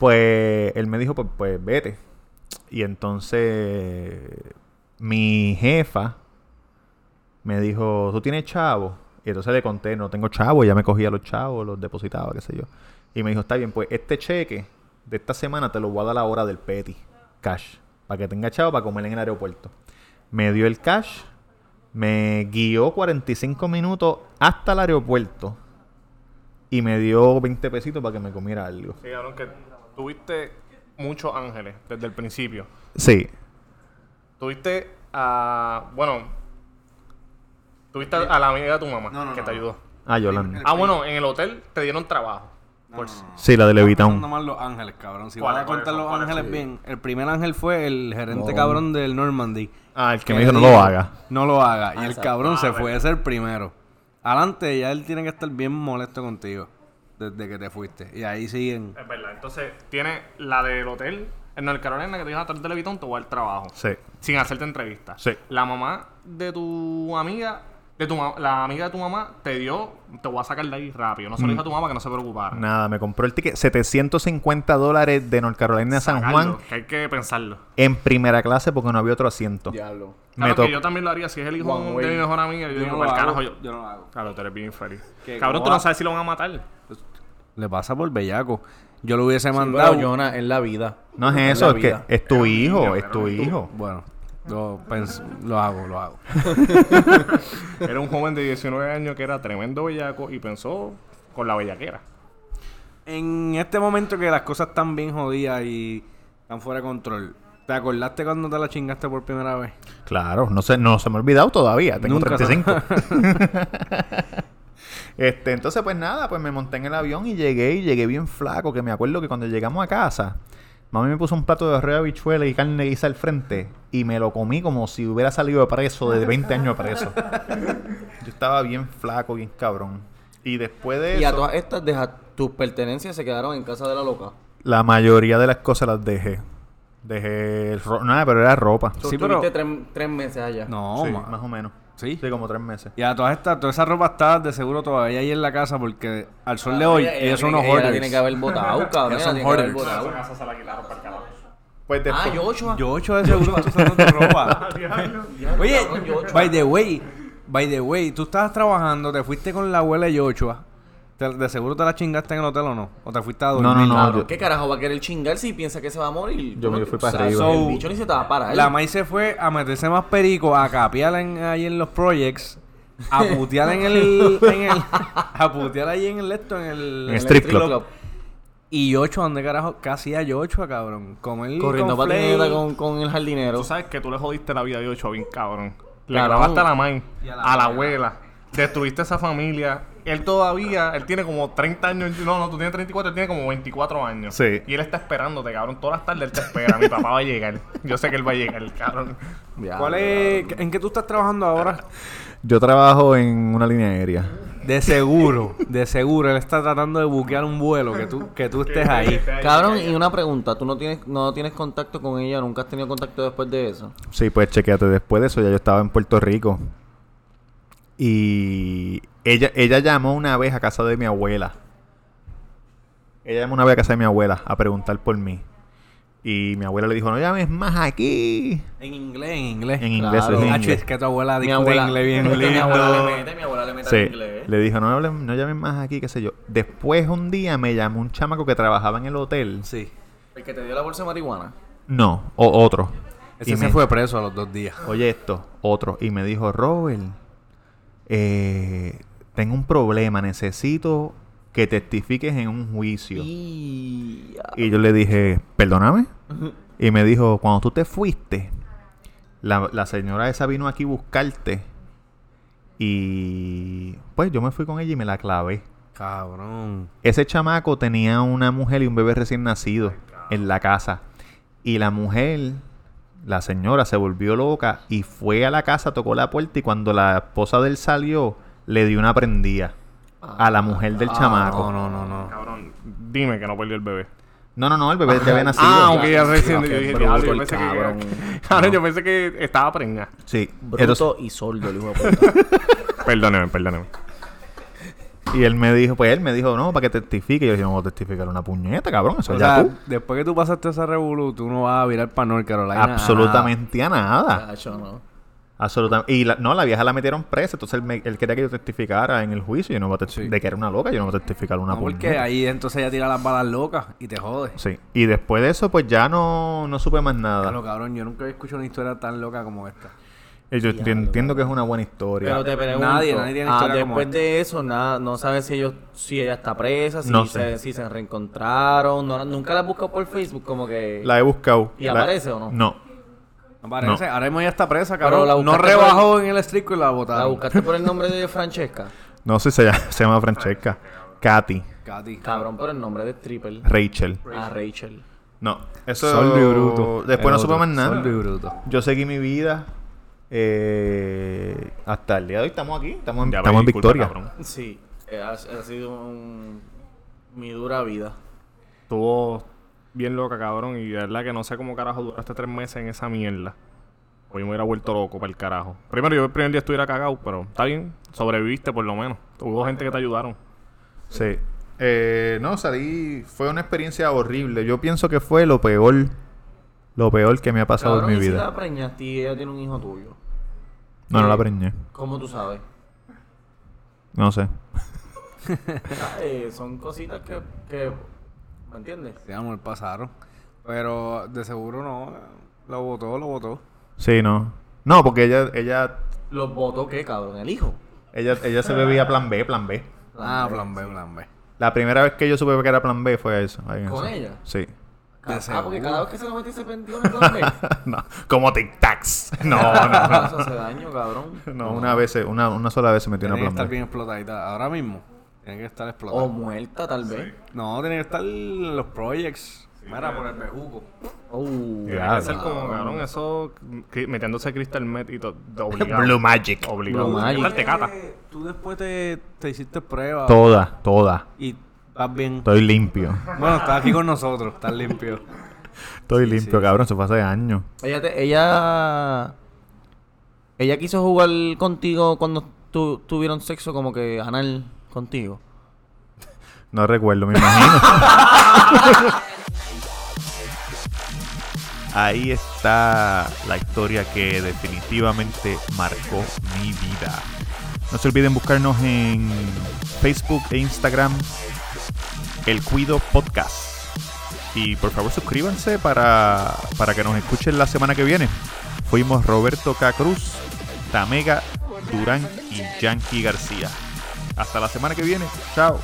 pues él me dijo, pues, pues vete. Y entonces mi jefa me dijo, ¿tú tienes chavo? Y entonces le conté, no tengo chavo, ya me cogía los chavos, los depositaba, qué sé yo. Y me dijo, está bien, pues este cheque de esta semana te lo voy a dar a la hora del petty, cash, para que tenga chavo para comer en el aeropuerto. Me dio el cash, me guió 45 minutos hasta el aeropuerto y me dio 20 pesitos para que me comiera algo. Sí, que tuviste muchos ángeles desde el principio. Sí, Tuviste a. Bueno. Tuviste a la amiga de tu mamá No, no, que no, te ayudó. ah, Yolanda. Ah, bueno, en el hotel te dieron trabajo. Por Sí, la de Levitown. más los ángeles, cabrón. Si ¿Cuál vas a contar los ángeles Sí. bien, el primer ángel fue el gerente No. cabrón del Normandy. Ah, el que me dijo no lo haga. No lo haga. Y Ah, el cabrón Ah, se fue a ser primero. Adelante, ya él tiene que estar bien molesto contigo. Desde que te fuiste. Y ahí siguen. Es verdad. Entonces, tiene la del hotel en North Carolina que te dijo a través de Levitón, te voy a dar trabajo. Sí. Sin hacerte entrevista. Sí. La mamá de tu amiga, de tu la amiga de tu mamá, te dio, te voy a sacar de ahí rápido. No se lo Mm. dijo a tu mamá que no se preocupara. Nada, me compró el ticket 750 dólares de North Carolina a San Juan que hay que pensarlo. en primera clase porque no había otro asiento. Diablo. Claro que yo también lo haría. Si es el hijo One way. de mi mejor amiga, yo, Yo digo, no, "Pa'l lo carajo, hago, yo. yo no lo hago. Claro, tú eres bien feliz. Que Cabrón, tú va- no sabes si lo van a matar. Le pasa por bellaco. Yo lo hubiese Sí, mandado. pero, Jonah, es la vida. No es eso, es que es tu hijo, es tu hijo. Bueno, lo, lo hago, lo hago. Era un joven de 19 años que era tremendo bellaco y pensó con la bellaquera. En este momento que las cosas están bien jodidas y están fuera de control, ¿te acordaste cuando te la chingaste por primera vez? Claro, no se, no se me ha olvidado todavía, tengo Nunca se- 35. este, entonces pues nada, pues me monté en el avión y llegué y llegué bien flaco, que me acuerdo que cuando llegamos a casa, mami me puso un plato de arroz de habichuela y carne guisa al frente y me lo comí como si hubiera salido de preso, de 20 años preso. Yo estaba bien flaco, bien cabrón. Y después de Y a eso, todas estas, deja, tus pertenencias se quedaron en casa de la loca. la mayoría de las cosas las dejé. Dejé el ro- nada, pero era ropa. So, Sí, pero- tres, tres meses allá. No, Sí, más o menos. ¿Sí? Sí, como tres meses. Y a todas estas, toda esa ropa está de seguro todavía ahí en la casa porque al sol de Ah, hoy ella- ella ellos son unos ella hoarders. tiene que haber botado, cabrón. Ellos son hoarders. casa se la quitaron para el carajo. Pues Ah, después, Joshua. Yo ocho de seguro está usando tu ropa. Oye, cabrón, Yochoa. by the way, by the way, tú estabas trabajando, te fuiste con la abuela de Yochoa. Te- ¿De seguro te la chingaste en el hotel o no? ¿O te fuiste a dormir? No, no, yo- ¿Qué carajo va a querer chingar si piensa que se va a morir? Yo me fui para o sea, arriba. El bicho ni se te va a parar. La maíz se fue a meterse más perico, a capear en, ahí en los projects, a putear en el, en el a putear ahí en el esto, en el, En el strip club. Y Yochoa, ¿dónde carajo? ¿Qué hacía Yochoa, cabrón? Comer Corriendo con patineta flake. con, con el jardinero. Tú sabes que tú le jodiste la vida de Ocho bien cabrón. Le grabaste a la main, Y a la a la abuela. abuela. Destruiste esa familia. Él todavía, él tiene como 30 años. No, no, tú tienes 34, él tiene como 24 años. Sí. Y él está esperándote, cabrón. Todas las tardes él te espera. Mi papá va a llegar. Yo sé que él va a llegar, cabrón. Ya, ¿Cuál es, ¿En qué tú estás trabajando ahora? Yo trabajo en una línea aérea. De seguro, de seguro, él está tratando de buquear un vuelo que tú, que tú estés ahí. Cabrón, y una pregunta. ¿Tú no tienes, no tienes contacto con ella? ¿Nunca has tenido contacto después de eso? Sí, pues chequéate. Después de eso ya yo estaba en Puerto Rico. Y ella, ella llamó una vez a casa de mi abuela. Ella llamó una vez a casa de mi abuela a preguntar por mí. Y mi abuela le dijo, no llames más aquí. En inglés, en inglés. En inglés, Claro. eso es en inglés. es que tu abuela abuela, inglés bien que mi lindo. abuela le mete, mi abuela le mete Sí, al inglés. le dijo, no, hablen- no llamen más aquí, qué sé yo. Después un día me llamó un chamaco que trabajaba en el hotel. Sí. El que te dio la bolsa de marihuana. No, o otro. Ese Y se me- fue preso a los dos días. Oye esto, otro. Y me dijo, Robert, eh, tengo un problema, necesito que testifiques en un juicio. Y... Y yo le dije, perdóname. Y me dijo, cuando tú te fuiste, la, la señora esa vino aquí a buscarte. Y pues yo me fui con ella y me la clavé. Cabrón. Ese chamaco tenía una mujer y un bebé recién nacido en la casa. Y la mujer, la señora, se volvió loca y fue a la casa, tocó la puerta y cuando la esposa de él salió, le dio una prendida a la mujer del chamaco. No, no, no, no. Cabrón, dime que no perdió el bebé. No, no, no, el bebé ya había nacido. Ah, aunque ya recién yo dije, bruto diablo, yo el pensé cabrón. que... Cabrón, yo pensé que estaba preñada. Sí. Bruto Entonces- y sordo, el hijo de puta. Perdóneme, perdóneme. Y él me dijo, pues él me dijo, no, para que testifique. Y yo dije, no voy a testificar una puñeta, cabrón. Eso O ya sea, tú. después que tú pasaste esa revolú, tú no vas a virar para North Carolina. Absolutamente a nada. Cacho, no. Absolutamente. Y la, no, la vieja la metieron presa. Entonces él, me- él quería que yo testificara en el juicio. Yo no voy a Sí. De que era una loca, yo no voy a testificar una No, porque puñeta. ahí entonces ella tira las balas locas y te jode. Sí. Y después de eso, pues ya no, no supe más nada. Claro, cabrón, yo nunca había escuchado una historia tan loca como esta. Y yo enti- entiendo que es una buena historia. Pero te pregunto, Nadie, nadie tiene ah, historia después de eso, nada, no sabes si ellos, si ella está presa, si, No se, sé. si se reencontraron, no, nunca la has buscado por Facebook, como que... La he buscado. ¿Y La- aparece o no? No. No parece. Ahora mismo ya está presa, Pero cabrón. la no rebajó en el estrico y la ¿La botaron. buscaste por el nombre de Francesca? No sé, se llama, se llama Francesca. Katy. Katy. Cabrón, por el nombre de Stripper. Rachel. Ah, Rachel. No. Eso. Sordo y bruto. Después El no supe más nada. Bruto. Yo seguí mi vida. Eh, hasta el día de hoy estamos aquí. Estamos en, Ya estamos en Victoria. cabrón. Sí, eh, ha, ha sido un- mi dura vida. Estuvo bien loca, cabrón. Y de verdad que no sé cómo carajo duraste tres meses en esa mierda. Hoy me hubiera vuelto loco para el carajo. Primero, yo el primer día estuviera cagado, pero está bien. Sobreviviste por lo menos. Hubo gente que te ayudaron. Sí. Eh, no, salí. Fue una experiencia horrible. Yo pienso que fue lo peor. Lo peor que me ha pasado Cabrón, en mi ¿y si vida. la preñaste y ella tiene un hijo tuyo? No, no la preñé. ¿Cómo tú sabes? No sé. Eh, son cositas que, que... ¿Me entiendes? Sí, amor, pasaron. Pero de seguro no. Lo votó, lo votó. Sí, no. No, porque ella, ella, ¿Los votó qué, cabrón? ¿El hijo? ella, ella se bebía plan B, plan B. Ah, plan B, plan B. La primera vez que yo supe que era plan B fue eso. ahí en ¿Con eso. ella? Sí. Ah, porque cada vez que se lo metí se pendió en no, como tic tacs. No, Eso no, hace daño, cabrón. no. No, una vez, una, una sola vez se metió Tiene que una estar bien explotadita. Ahora mismo. Tiene que estar O explotada. muerta, tal vez. No, tiene que estar los projects. Mira, por el bejuco. Oh, Tiene que ser como, cabrón, eso. Metiéndose Crystal Met y todo. Blue Magic. Obligado. Blue Magic. Tú después te, te hiciste prueba. Toda, toda. Y estás bien. Estoy limpio. Bueno, estás aquí con nosotros. Estás limpio. Estoy Sí, limpio, sí. cabrón. Eso fue hace años. Ella, te- ella, ella quiso jugar contigo cuando tu, tuvieron sexo como que anal contigo. No recuerdo, me imagino. Ahí está la historia que definitivamente marcó mi vida. No se olviden buscarnos en Facebook e Instagram El Cuido Podcast. Y por favor suscríbanse para, para que nos escuchen la semana que viene. Fuimos Roberto K. Cruz, Tamega Durán y Yankee García. Hasta la semana que viene. Chao.